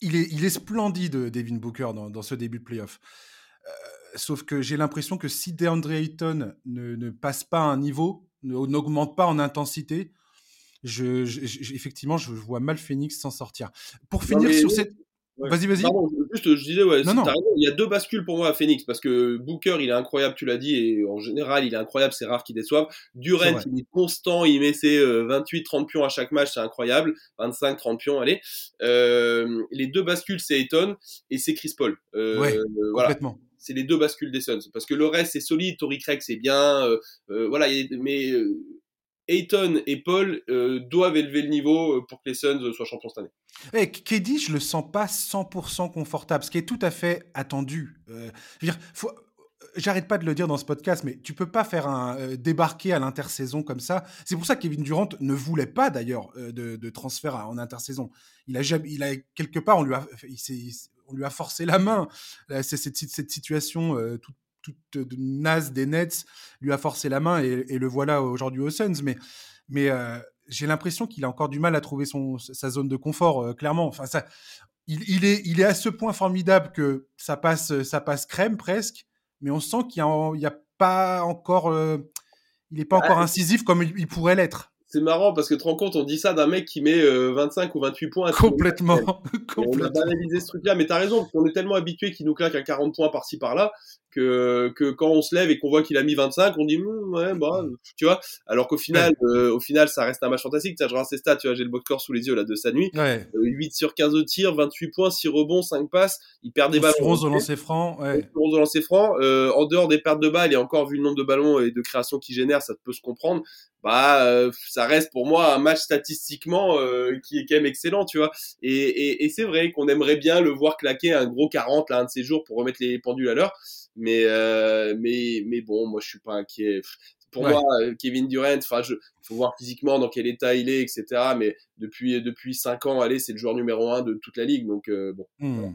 Il est, il est splendide, Devin Booker, dans, dans ce début de playoff sauf que j'ai l'impression que si DeAndre Ayton ne, passe pas un niveau, n'augmente pas en intensité, je, effectivement, je, vois mal Phoenix s'en sortir. Pour finir sur cette. Vas-y, vas-y. Juste, je disais, ouais, il y a deux bascules pour moi à Phoenix parce que Booker, il est incroyable, tu l'as dit, et en général, il est incroyable, c'est rare qu'il déçoive. Durant, il est constant, il met ses 28-30 euh, pions à chaque match, c'est incroyable. 25-30 pions, allez. Euh, les deux bascules, c'est Ayton et c'est Chris Paul. Euh, ouais, complètement c'est les deux bascules des Suns. Parce que le reste, c'est solide. Tory Craig, c'est bien. Euh, euh, voilà, mais euh, Ayton et Paul doivent élever le niveau pour que les Suns soient champions cette année. Hey, eh, KD, je le sens pas 100% confortable, ce qui est tout à fait attendu. j'arrête pas de le dire dans ce podcast, mais tu peux pas faire un débarquer à l'intersaison comme ça. C'est pour ça que Kevin Durant ne voulait pas d'ailleurs de, transfert en intersaison. Il a quelque part, on lui a, on lui a forcé la main. C'est cette, situation euh, toute, naze des Nets lui a forcé la main et, le voilà aujourd'hui aux Suns. Mais, mais euh, j'ai l'impression qu'il a encore du mal à trouver son, sa zone de confort, euh, clairement. Enfin, ça, il, est, il est à ce point formidable que ça passe, ça passe crème presque, mais on sent qu'il n'y a, pas encore. il n'est pas encore incisif comme il pourrait l'être c'est marrant parce que tu te rends compte, on dit ça d'un mec qui met 25 euh, ou 28 points. À Complètement. On a banalisé ce truc-là, mais t'as raison, qu'on est tellement habitué qu'il nous claque à 40 points par-ci par-là que, que quand on se lève et qu'on voit qu'il a mis 25, on dit hm, ouais bah tu vois. Alors qu'au final, euh, au final, ça reste un match fantastique. Ça, je regarde ses stats, tu vois, j'ai le box sous les yeux là de sa nuit. 8 euh, sur 15 de tir, 28 points, 6 rebonds, 5 passes. Il perd des balles. 11 au lancer franc. Ouais. 11 au lancer franc. Euh, en dehors des pertes de balles et encore vu le nombre de ballons et de créations qu'il génère, ça peut se comprendre. Bah, euh, ça reste pour moi un match statistiquement qui est quand même excellent, tu vois. Et, et, et c'est vrai qu'on aimerait bien le voir claquer un gros 40 là un de ces jours pour remettre les pendules à l'heure. Mais, euh, mais, mais bon, moi, je suis pas inquiet. Pour moi, euh, Kevin Durant, enfin, il faut voir physiquement dans quel état il est, etc. Mais depuis, depuis 5 ans, allez, c'est le joueur numéro 1 de toute la ligue. Donc, euh, bon. Hmm.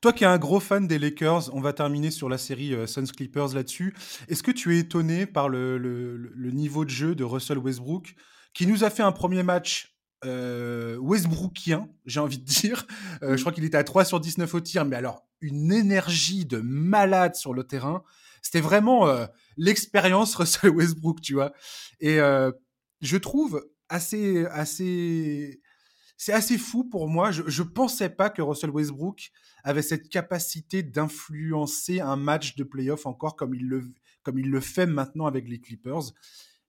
Toi qui es un gros fan des Lakers, on va terminer sur la série Suns Clippers là-dessus. Est-ce que tu es étonné par le, le, le, niveau de jeu de Russell Westbrook, qui nous a fait un premier match euh, Westbrookien, j'ai envie de dire. Euh, je crois qu'il était à 3 sur 19 au tir, mais alors une énergie de malade sur le terrain. C'était vraiment euh, l'expérience (laughs) Russell Westbrook, tu vois. Et je trouve assez, assez, c'est assez fou pour moi. Je, je pensais pas que Russell Westbrook avait cette capacité d'influencer un match de playoff encore comme il le, comme il le fait maintenant avec les Clippers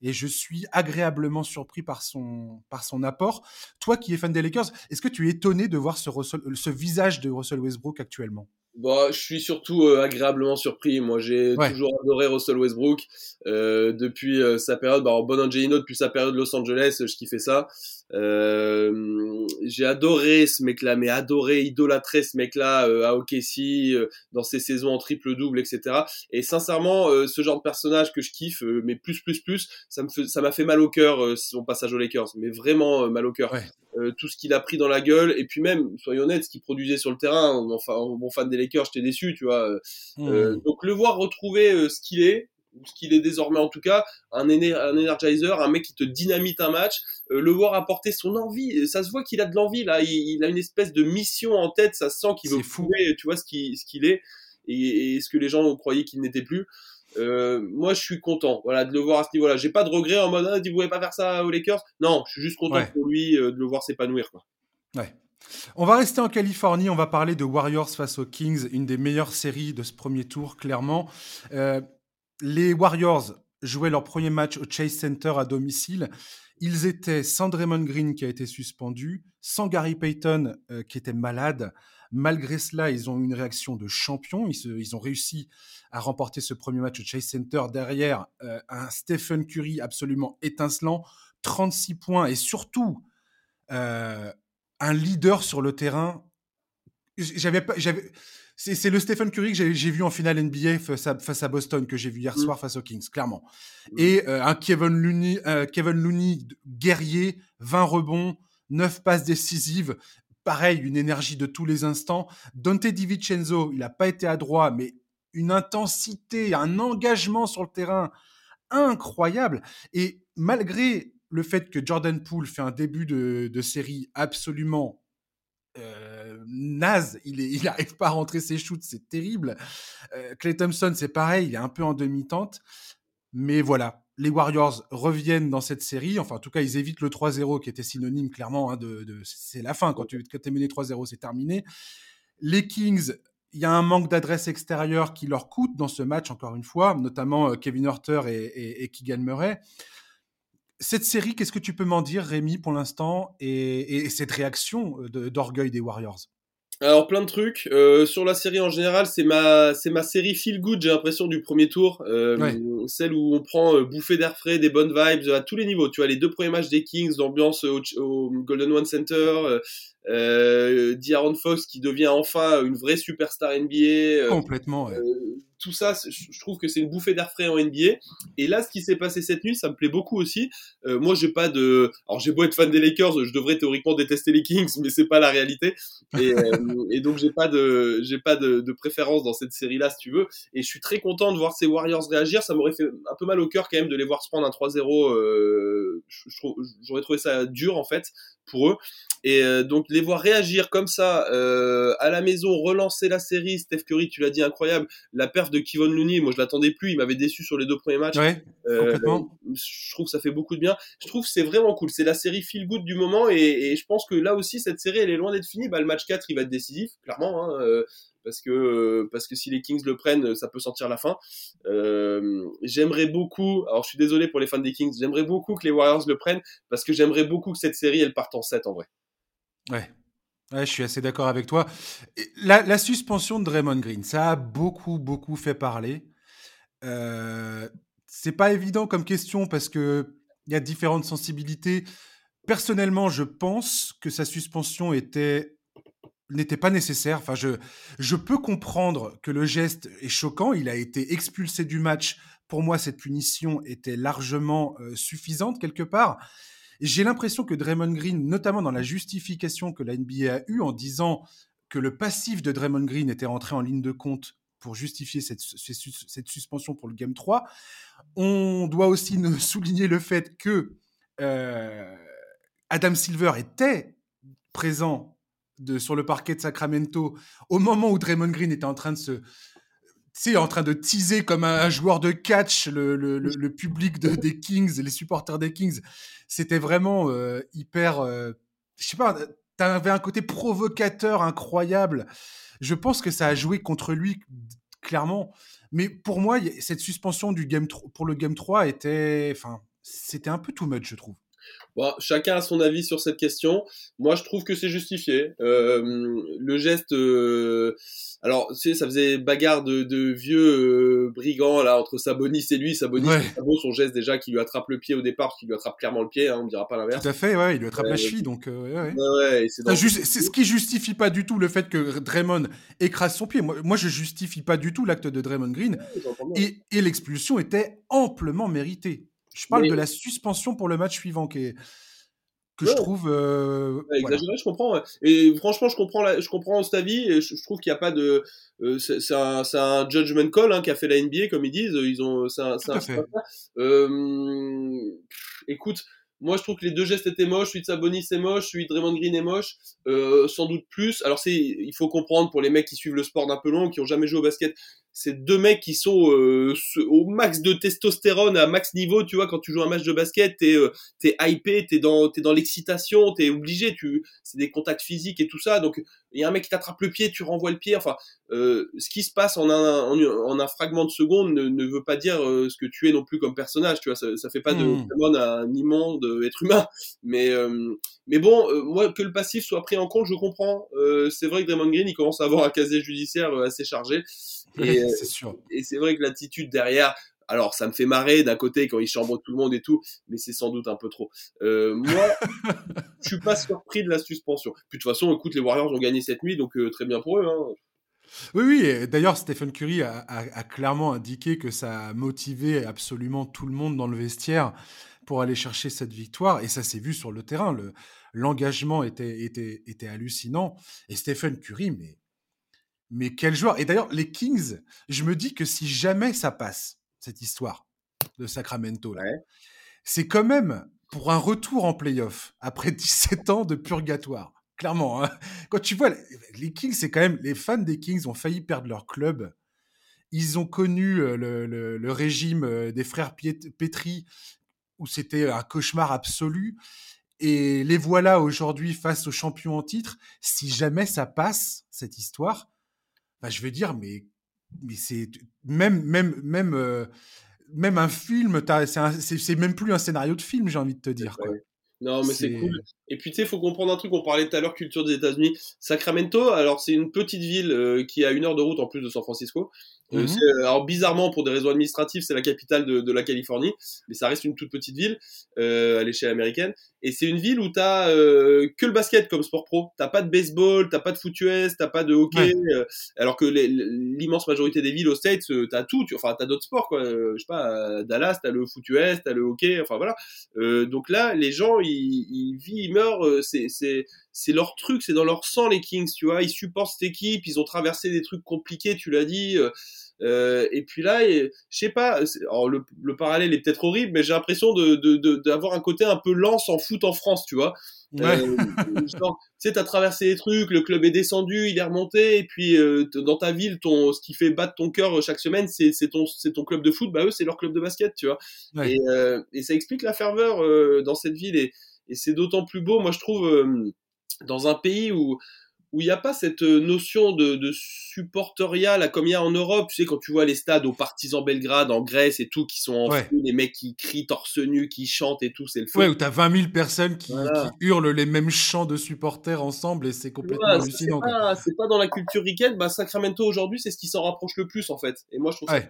et je suis agréablement surpris par son, par son apport. Toi qui es fan des Lakers, est-ce que tu es étonné de voir ce, ce visage de Russell Westbrook actuellement? Bah, je suis surtout euh, agréablement surpris. Moi, j'ai toujours adoré Russell Westbrook euh, depuis euh, sa période, bah, bon Angelino, depuis sa période Los Angeles, je kiffais ça. Euh, j'ai adoré ce mec-là, mais adoré, idolâtré ce mec-là euh, à OKC, euh, dans ses saisons en triple-double, etc. Et sincèrement, ce genre de personnage que je kiffe, mais plus, plus, plus, ça me ça m'a fait mal au cœur son passage aux Lakers, mais vraiment mal au cœur. tout ce qu'il a pris dans la gueule, et puis même, soyons honnêtes, ce qu'il produisait sur le terrain, enfin, bon fan des Lakers, j'étais déçu, tu vois. Mmh. donc le voir retrouver ce qu'il est, ce qu'il est désormais en tout cas, un, un energizer, un mec qui te dynamite un match, euh, le voir apporter son envie, ça se voit qu'il a de l'envie là, il, a une espèce de mission en tête, ça sent qu'il veut prouver, tu vois ce qu'il ce qu'il est et, ce que les gens croyaient qu'il n'était plus. Euh, moi, je suis content, voilà, de le voir à ce niveau-là. J'ai pas de regret en mode, ah, vous pouvez pas faire ça aux Lakers. Non, je suis juste content pour lui euh, de le voir s'épanouir, quoi. Ouais. On va rester en Californie, on va parler de Warriors face aux Kings, une des meilleures séries de ce premier tour, clairement. Euh, les Warriors jouaient leur premier match au Chase Center à domicile. Ils étaient sans Draymond Green qui a été suspendu, sans Gary Payton euh, qui était malade. Malgré cela, ils ont eu une réaction de champion. Ils, ont réussi à remporter ce premier match au Chase Center derrière euh, un Stephen Curry absolument étincelant, 36 points et surtout euh, un leader sur le terrain. J'avais j'avais, c'est le Stephen Curry que j'ai vu en finale NBA face à, face à Boston, que j'ai vu hier mm. soir face aux Kings, clairement. Mm. Et euh, un Kevin Looney, euh, Kevin Looney guerrier, 20 rebonds, 9 passes décisives. Pareil, une énergie de tous les instants. Dante DiVincenzo, il n'a pas été adroit, mais une intensité, un engagement sur le terrain incroyable. Et malgré le fait que Jordan Poole fait un début de, de série absolument euh, naze, il n'arrive (laughs) pas à rentrer ses shoots, c'est terrible. Euh, Clay Thompson, c'est pareil, il est un peu en demi-tente. Mais voilà, les Warriors reviennent dans cette série. Enfin, en tout cas, ils évitent le 3-0 qui était synonyme clairement hein, de, c'est la fin. Quand tu es mené 3-0, c'est terminé. Les Kings, il y a un manque d'adresse extérieure qui leur coûte dans ce match, encore une fois, notamment euh, Kevin Hurter et, et Keegan Murray cette série, qu'est-ce que tu peux m'en dire, Rémi, pour l'instant, et, cette réaction euh, d'orgueil des Warriors? Alors plein de trucs euh, sur la série en général, c'est ma c'est ma série feel good, j'ai l'impression du premier tour, euh, celle où on prend bouffée d'air frais, des bonnes vibes à tous les niveaux. Tu vois les deux premiers matchs des Kings, l'ambiance au, Golden One Center, euh, D'Aaron Fox qui devient enfin une vraie superstar NBA. Complètement. Ouais tout ça, je trouve que c'est une bouffée d'air frais en NBA. Et là, ce qui s'est passé cette nuit, ça me plaît beaucoup aussi. Euh, moi, j'ai pas de, alors j'ai beau être fan des Lakers, je devrais théoriquement détester les Kings, (laughs) mais c'est pas la réalité. Et, euh, et donc j'ai pas de, j'ai pas de, préférence dans cette série-là, si tu veux. Et je suis très content de voir ces Warriors réagir. Ça m'aurait fait un peu mal au cœur quand même de les voir se prendre un 3-0. Euh, J'aurais trouvé ça dur en fait pour eux. Et donc les voir réagir comme ça à la maison, relancer la série. Steph Curry, tu l'as dit incroyable. La perte de Kevon Looney, moi je l'attendais plus. Il m'avait déçu sur les deux premiers matchs. Ouais, euh, je trouve que ça fait beaucoup de bien. Je trouve que c'est vraiment cool. C'est la série feel good du moment et, et, je pense que là aussi cette série elle est loin d'être finie. Bah, le match 4 il va être décisif, clairement. Hein, euh, parce que parce que si les Kings le prennent, ça peut sentir la fin. Euh, j'aimerais beaucoup, alors je suis désolé pour les fans des Kings, j'aimerais beaucoup que les Warriors le prennent parce que j'aimerais beaucoup que cette série elle parte en 7 en vrai. Ouais. Je suis assez d'accord avec toi. La, suspension de Draymond Green, ça a beaucoup, beaucoup fait parler. Euh, c'est pas évident comme question parce que il y a différentes sensibilités. Personnellement, je pense que sa suspension était n'était pas nécessaire. Enfin, je, je peux comprendre que le geste est choquant. Il a été expulsé du match. Pour moi, cette punition était largement euh, suffisante quelque part. J'ai l'impression que Draymond Green, notamment dans la justification que la NBA a eue en disant que le passif de Draymond Green était rentré en ligne de compte pour justifier cette, suspension pour le Game 3, on doit aussi (laughs) souligner le fait que euh, Adam Silver était présent sur le parquet de Sacramento au moment où Draymond Green était en train de se sais, en train de teaser comme un, joueur de catch le, le, le, public de, des Kings, les supporters des Kings. C'était vraiment euh, hyper. Euh, je sais pas, t'avais un côté provocateur incroyable. Je pense que ça a joué contre lui, clairement. Mais pour moi, cette suspension du game pour le Game 3 était. Enfin, c'était un peu too much, je trouve. Bon, chacun a son avis sur cette question. Moi, je trouve que c'est justifié. Euh, le geste, euh, alors, tu sais, ça faisait bagarre de, de vieux euh, brigands là entre Sabonis et lui. Sabonis, ouais. son geste déjà qui lui attrape le pied au départ, qui lui attrape clairement le pied. Hein, on dira pas l'inverse. Tout à fait, ouais, il lui attrape la cheville, donc. ouais, ouais. c'est ce qui justifie pas du tout le fait que Draymond écrase son pied. Moi, moi je justifie pas du tout l'acte de Draymond Green. et, et l'expulsion était amplement méritée. Je parle de la suspension pour le match suivant qui est que je trouve euh, exagéré, je comprends. Et franchement, je comprends, la, je comprends cet avis. Et je, trouve qu'il n'y a pas de, euh, c'est un, un, judgment call hein, qu'a fait la NBA, comme ils disent. Ils ont, c'est un, un euh, écoute, moi, je trouve que les deux gestes étaient moches. Celui de Sabonis est moche, celui de Draymond Green est moche. Euh, sans doute plus. Alors, c'est, il faut comprendre pour les mecs qui suivent le sport d'un peu long, qui ont jamais joué au basket, c'est deux mecs qui sont euh, au max de testostérone, à max niveau. Tu vois, quand tu joues un match de basket, t'es euh, es hypé, t'es dans t'es dans l'excitation, t'es obligé. Tu c'est des contacts physiques et tout ça. Donc il y a un mec qui t'attrape le pied, tu renvoies le pied. Enfin, euh, ce qui se passe en un en, un fragment de seconde ne, ne veut pas dire euh, ce que tu es non plus comme personnage. Tu vois, ça, ça fait pas de mmh. un immonde être humain. Mais mais bon, moi que le passif soit pris en compte, je comprends. c'est vrai que Draymond Green, il commence à avoir un casier judiciaire assez chargé. Et, euh, c'est sûr. Et c'est vrai que l'attitude derrière, alors ça me fait marrer d'un côté quand il chambre tout le monde et tout, mais c'est sans doute un peu trop. Euh, moi, (laughs) je suis pas surpris de la suspension. Puis de toute façon, écoute, les Warriors ont gagné cette nuit, donc euh, très bien pour eux. Hein. Oui, oui. D'ailleurs, Stephen Curry a, a, clairement indiqué que ça a motivé absolument tout le monde dans le vestiaire pour aller chercher cette victoire, et ça s'est vu sur le terrain. Le, l'engagement était, était, était hallucinant. Et Stephen Curry, mais mais quel joueur Et d'ailleurs, les Kings, je me dis que si jamais ça passe, cette histoire de Sacramento, c'est quand même pour un retour en playoff après (laughs) 17 ans de purgatoire. Clairement, hein. quand tu vois les Kings, c'est quand même les fans des Kings ont failli perdre leur club. Ils ont connu euh, le, régime euh, des frères Petri où c'était un cauchemar absolu. Et les voilà aujourd'hui face aux champions en titre. Si jamais ça passe, cette histoire, bah, je veux dire, mais, mais c'est même, même, même, euh, même un film, c'est même plus un scénario de film, j'ai envie de te dire. Quoi. Non, mais c'est cool. Et puis, tu sais, il faut comprendre un truc. On parlait tout à l'heure culture des États-Unis. Sacramento, alors, c'est une petite ville euh, qui a une heure de route en plus de San Francisco. Euh, mmh alors, bizarrement, pour des raisons administratives, c'est la capitale de, de, la Californie. Mais ça reste une toute petite ville euh, à l'échelle américaine. Et c'est une ville où t'as euh, que le basket comme sport pro. T'as pas de baseball, t'as pas de foot US, t'as pas de hockey. Euh, alors que l'immense majorité des villes aux States, t'as tout. Tu, enfin, t'as d'autres sports, quoi. je sais pas, à Dallas, t'as le foot US, t'as le hockey. Enfin, voilà. donc là, les gens, ils, ils vivent, ils meurent. c'est, c'est, leur truc, c'est dans leur sang les Kings, tu vois. Ils supportent cette équipe, ils ont traversé des trucs compliqués, tu l'as dit. Euh, euh et puis là, je sais pas, alors le, le, parallèle est peut-être horrible, mais j'ai l'impression de, d'avoir de, un côté un peu lance en foot en France, tu vois. Ouais. Euh, tu sais, t'as traversé les trucs, le club est descendu, il est remonté, et puis euh, dans ta ville, ton, ce qui fait battre ton cœur chaque semaine, c'est, ton, c'est ton club de foot, bah eux, c'est leur club de basket, tu vois. Et, euh, et ça explique la ferveur dans cette ville, et, et c'est d'autant plus beau, moi je trouve dans un pays où où il n'y a pas cette euh, notion de, de comme il y a en Europe, tu sais, quand tu vois les stades aux partisans Belgrade, en Grèce et tout, qui sont en feu, les mecs qui crient torse nu, qui chantent et tout, c'est le feu. Ouais, où t'as 20 000 personnes qui, hurlent les mêmes chants de supporters ensemble et c'est complètement hallucinant. C'est pas, dans la culture ricaine, bah Sacramento aujourd'hui, c'est ce qui s'en rapproche le plus en fait. Et moi, je trouve ouais.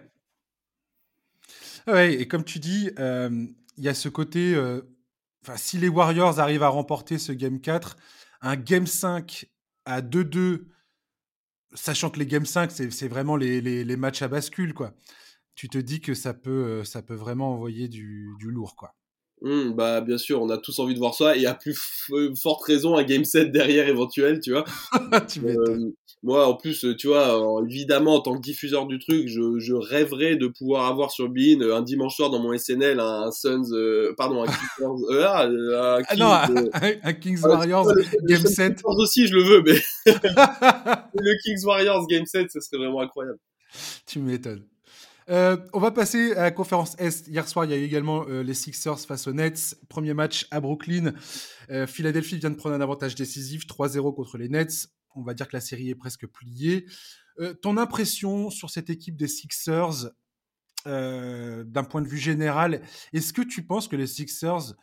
ça. Ouais, et comme tu dis, euh, il y a ce côté. Euh, enfin, si les Warriors arrivent à remporter ce Game 4, un Game 5 à 2-2, sachant que les Game 5, c'est vraiment les, les, les, matchs à bascule, quoi. Tu te dis que ça peut, euh, ça peut vraiment envoyer du, du lourd, quoi. Mmh, bah bien sûr, on a tous envie de voir ça et à plus forte raison un game set derrière éventuel, tu vois. (laughs) tu euh, moi, en plus, tu vois, évidemment, en tant que diffuseur du truc, je, je rêverais de pouvoir avoir sur Bean un dimanche soir dans mon SNL un, Suns, pardon, un Kings, ah, (laughs) un, Kings, ah non, un, Kings Warriors Game 7. aussi, je le veux, mais (laughs) (laughs) le Kings Warriors Game 7, ce serait vraiment incroyable. Tu m'étonnes. Euh, on va passer à la conférence Est. Hier soir, il y a eu également euh, les Sixers face aux Nets. Premier match à Brooklyn. Euh, Philadelphie vient de prendre un avantage décisif, 3-0 contre les Nets. On va dire que la série est presque pliée. ton impression sur cette équipe des Sixers, d'un point de vue général, est-ce que tu penses que les Sixers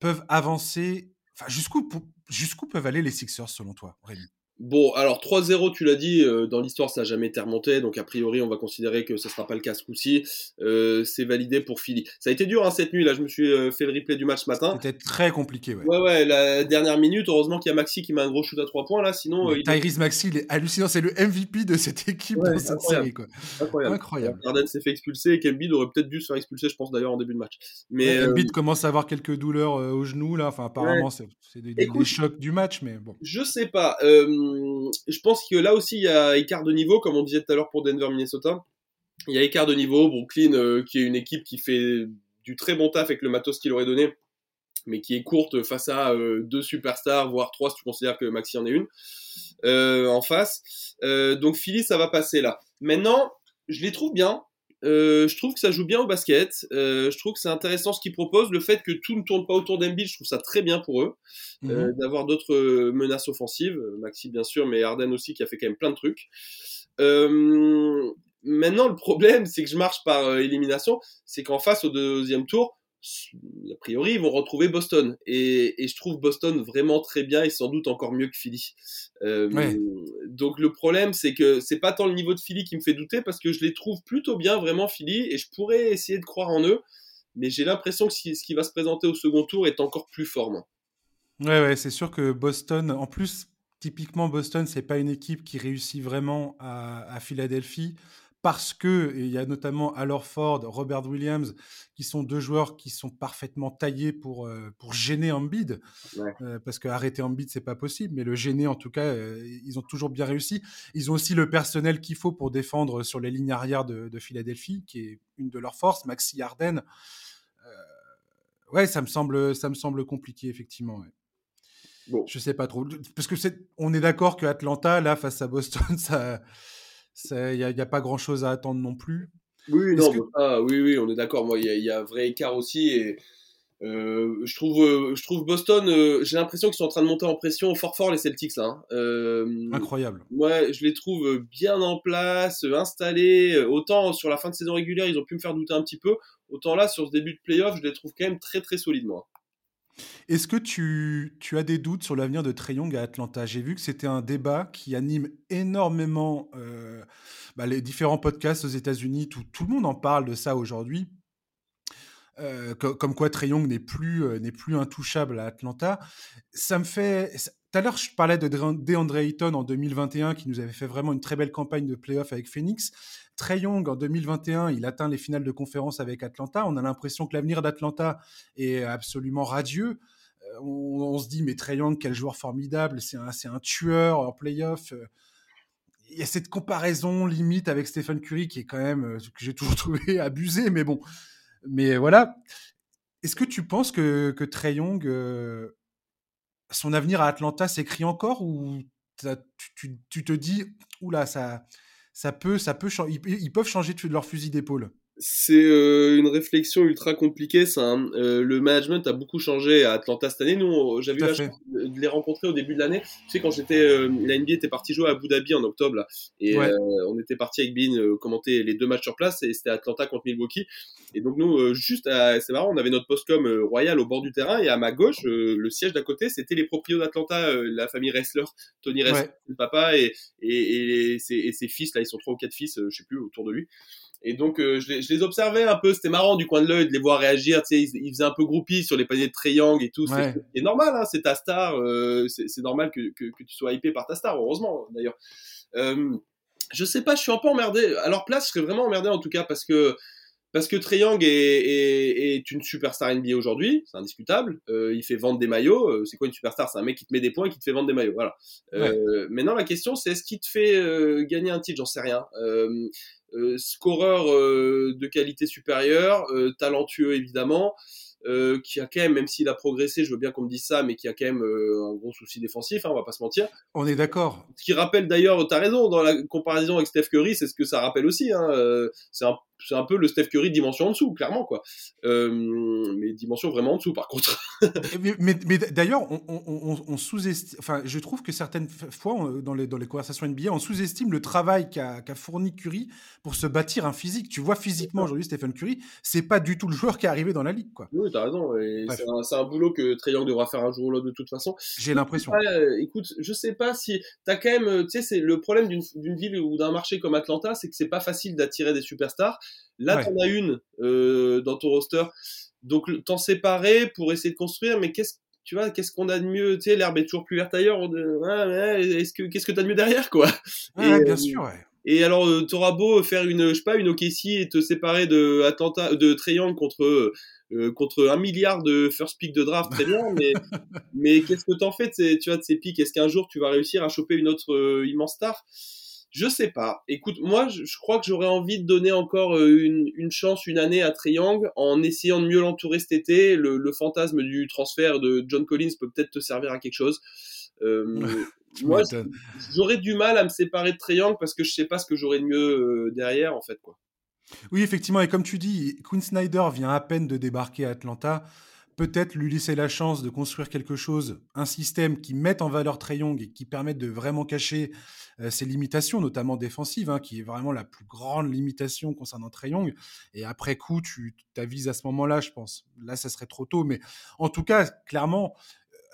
peuvent avancer Enfin, jusqu'où jusqu'où peuvent aller les Sixers selon toi, Rémi? Bon, alors 3-0, tu l'as dit, euh, dans l'histoire ça n'a jamais été remonté, donc a priori on va considérer que ce sera pas le cas ce coup-ci. Euh, c'est validé pour Philly. Ça a été dur hein, cette nuit, là je me suis euh, fait le replay du match ce matin. C'était très compliqué, ouais. Ouais, ouais, la dernière minute, heureusement qu'il y a Maxi qui met un gros shoot à 3 points là, sinon... Euh, Tyrese Maxi, il est hallucinant, c'est le MVP de cette équipe dans cette série, quoi. Incroyable. incroyable. S'est fait expulser et Kemby aurait peut-être dû se faire expulser, je pense d'ailleurs en début de match. Mais ouais, commence à avoir quelques douleurs au genou là, enfin apparemment c'est des, des, chocs du match, mais bon. Je sais pas, je pense que là aussi, il y a écart de niveau, comme on disait tout à l'heure pour Denver, Minnesota. Il y a écart de niveau. Brooklyn, euh, qui est une équipe qui fait du très bon taf avec le matos qu'il aurait donné, mais qui est courte face à euh, deux superstars, voire trois si tu considères que Maxi en est une, euh, en face. donc Philly, ça va passer là. Maintenant, je les trouve bien. Euh, je trouve que ça joue bien au basket. Euh, je trouve que c'est intéressant ce qu'ils proposent. Le fait que tout ne tourne pas autour d'Embiid, je trouve ça très bien pour eux. Euh, mhm. D'avoir d'autres menaces offensives. Maxi, bien sûr, mais Arden aussi, qui a fait quand même plein de trucs. maintenant, le problème, c'est que je marche par élimination. C'est qu'en face, au deuxième tour, a priori, ils vont retrouver Boston. Et, je trouve Boston vraiment très bien et sans doute encore mieux que Philly. Euh, donc le problème, c'est que c'est pas tant le niveau de Philly qui me fait douter parce que je les trouve plutôt bien vraiment Philly et je pourrais essayer de croire en eux. Mais j'ai l'impression que ce qui va se présenter au second tour est encore plus fort. Moi. Ouais, ouais, c'est sûr que Boston, en plus, typiquement Boston, c'est pas une équipe qui réussit vraiment à Philadelphie parce que il y a notamment Alor Ford, Robert Williams, qui sont deux joueurs qui sont parfaitement taillés pour, euh, pour gêner Embiid, euh, parce qu'arrêter Embiid, c'est pas possible, mais le gêner, en tout cas, euh, ils ont toujours bien réussi. Ils ont aussi le personnel qu'il faut pour défendre sur les lignes arrière de, Philadelphie, qui est une de leurs forces, Maxi Harden. ouais, ça me semble, ça me semble compliqué, effectivement. Bon. Je sais pas trop, parce que c'est, on est d'accord que Atlanta, là, face à Boston, (laughs) ça il n'y a, pas grand chose à attendre non plus. Oui, non, oui, oui, on est d'accord. Moi, il y, a un vrai écart aussi. Et euh, je, trouve, euh, je trouve Boston, euh, j'ai l'impression qu'ils sont en train de monter en pression fort fort les Celtics là. Hein. Incroyable. Ouais, je les trouve bien en place, installés. Autant sur la fin de saison régulière, ils ont pu me faire douter un petit peu. Autant là, sur ce début de playoff, je les trouve quand même très très solides, moi. Est-ce que tu, tu, as des doutes sur l'avenir de Trey à Atlanta? J'ai vu que c'était un débat qui anime énormément euh, bah, les différents podcasts aux États-Unis. Tout, tout, le monde en parle de ça aujourd'hui. Euh, comme quoi Trey n'est plus, euh, plus intouchable à Atlanta. Ça me fait. Tout à l'heure, je parlais de DeAndre Ayton en 2021 qui nous avait fait vraiment une très belle campagne de playoff avec Phoenix. Trey Young, en 2021, il atteint les finales de conférence avec Atlanta. On a l'impression que l'avenir d'Atlanta est absolument radieux. Euh, on, se dit, mais Trey Young, quel joueur formidable, c'est un, tueur en playoff. Euh. Il y a cette comparaison limite avec Stephen Curry qui est quand même, euh, que j'ai toujours (laughs) trouvé abusé, mais bon. Mais voilà. Est-ce que tu penses que, que Young, son avenir à Atlanta s'écrit encore ou tu, tu, te dis, oula, ça, ça peut, ça peut, ils, peuvent changer de leur fusil d'épaule. C'est euh, une réflexion ultra compliquée, ça. Hein. Euh, le management a beaucoup changé à Atlanta cette année. Nous, j'avais eu la chance de les rencontrer au début de l'année. Tu sais, quand j'étais, euh, la NBA était partie jouer à Abu Dhabi en octobre, là, et on était parti avec Bean commenter les deux matchs sur place, et c'était Atlanta contre Milwaukee. Et donc nous, juste, c'est marrant, on avait notre postcom royal au bord du terrain, et à ma gauche, le siège d'à côté, c'était les propriétaires d'Atlanta, la famille Ressler, Tony Ressler, le papa, et, et, et, ses, et, ses, fils, là, ils sont trois ou quatre fils, je sais plus, autour de lui. Et donc, euh, je, les, je, les, observais un peu. C'était marrant du coin de l'œil de les voir réagir. Tu sais, ils, faisaient un peu groupie sur les paniers de triangle et tout. C'est normal, hein, c'est ta star. Euh, c'est normal que, que, que, tu sois hypé par ta star, heureusement d'ailleurs. Euh, je sais pas, je suis un peu emmerdé. À leur place, je serais vraiment emmerdé en tout cas parce que parce que Young est, est, une superstar NBA aujourd'hui, c'est indiscutable. Euh, il fait vendre des maillots. Euh, c'est quoi une superstar? C'est un mec qui te met des points et qui te fait vendre des maillots. Voilà. Euh, Maintenant, la question, c'est est-ce qu'il te fait euh, gagner un titre? J'en sais rien. Scoreur de qualité supérieure, talentueux évidemment. Qui a quand même, même s'il a progressé, je veux bien qu'on me dise ça, mais qui a quand même un gros souci défensif, hein, on va pas se mentir. On est d'accord. Ce qui rappelle d'ailleurs, tu as raison, dans la comparaison avec Steph Curry, c'est ce que ça rappelle aussi. Hein, c'est un, un, peu le Steph Curry dimension en dessous, clairement, quoi. mais dimension vraiment en dessous, par contre. (laughs) mais, mais, mais d'ailleurs, on, on, on sous-estime, enfin, je trouve que certaines fois, dans les, dans les conversations NBA, on sous-estime le travail qu'a fourni Curry pour se bâtir un physique. Tu vois, physiquement, aujourd'hui, Stephen Curry, c'est pas du tout le joueur qui est arrivé dans la ligue, quoi. Oui, t'as raison. C'est un, boulot que Trey Young devra faire un jour ou l'autre de toute façon. J'ai l'impression. Euh, écoute, je sais pas si t'as quand même, tu sais, c'est le problème d'une ville ou d'un marché comme Atlanta, c'est que c'est pas facile d'attirer des superstars. Là, t'en as une euh, dans ton roster, donc t'en séparer pour essayer de construire. Mais qu'est-ce tu vois, qu'est-ce qu'on a de mieux? Tu sais, l'herbe est toujours plus verte ailleurs. Est-ce que qu'est-ce que t'as de mieux derrière, quoi? Ouais, bien euh, sûr. Ouais. Et alors, euh, t'auras beau faire une, je sais pas, une OKC et te séparer de Atlanta, de Triangle contre euh, contre un milliard de first pick de draft, très bien, mais, (laughs) mais qu'est-ce que t'en fais de tu vois, de ces picks Est-ce qu'un jour tu vas réussir à choper une autre euh, immense star? Je sais pas. Écoute, moi, je, crois que j'aurais envie de donner encore euh, une, une, chance, une année à Triangle en essayant de mieux l'entourer cet été. Le, le, fantasme du transfert de John Collins peut peut-être te servir à quelque chose. (laughs) moi, j'aurais du mal à me séparer de Triangle parce que je sais pas ce que j'aurais de mieux derrière, en fait, quoi. Oui, effectivement, et comme tu dis, Quinn Snyder vient à peine de débarquer à Atlanta. Peut-être lui laisser la chance de construire quelque chose, un système qui mette en valeur Trey Young et qui permette de vraiment cacher euh, ses limitations, notamment défensives, hein, qui est vraiment la plus grande limitation concernant Trey Young. Et après coup, tu t'avises à ce moment-là, je pense. Là, ça serait trop tôt, mais en tout cas, clairement,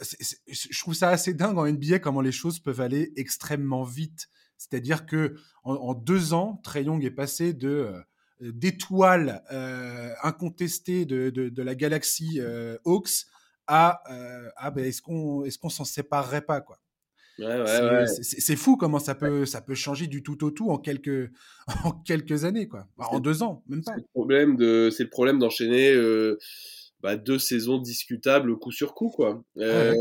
euh, je trouve ça assez dingue en NBA comment les choses peuvent aller extrêmement vite. C'est-à-dire que en, deux ans, Trey Young est passé de euh, d'étoiles euh, incontestées de, de, la galaxie euh, Hawks à euh, ah ben est-ce qu'on est-ce qu'on s'en séparerait pas quoi? Ouais, ouais, c'est fou comment ça peut ça peut changer du tout au tout en quelques (laughs) en quelques années quoi. En deux ans même pas. c'est le problème de c'est le problème d'enchaîner bah, deux saisons discutables coup sur coup quoi. Euh,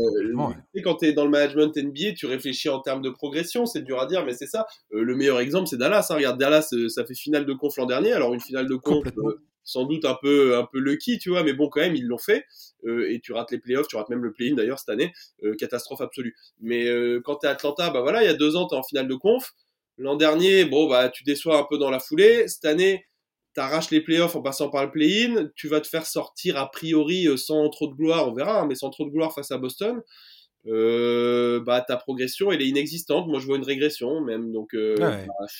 quand tu es dans le management NBA, tu réfléchis en termes de progression, c'est dur à dire, mais c'est ça. Euh, le meilleur exemple, c'est Dallas. Hein. Regarde, Dallas, euh, ça fait finale de conf l'an dernier, alors une finale de conf sans doute un peu un peu lucky, tu vois, mais bon quand même ils l'ont fait. et tu rates les playoffs, tu rates même le play-in d'ailleurs cette année, catastrophe absolue. Mais quand tu es Atlanta, bah voilà, il y a deux ans tu es en finale de conf. L'an dernier, bon bah tu déçois un peu dans la foulée. Cette année t'arraches les playoffs en passant par le play-in, tu vas te faire sortir a priori euh, sans trop de gloire, on verra, hein, mais sans trop de gloire face à Boston. Euh, bah ta progression elle est inexistante. Moi je vois une régression même, donc euh, bah,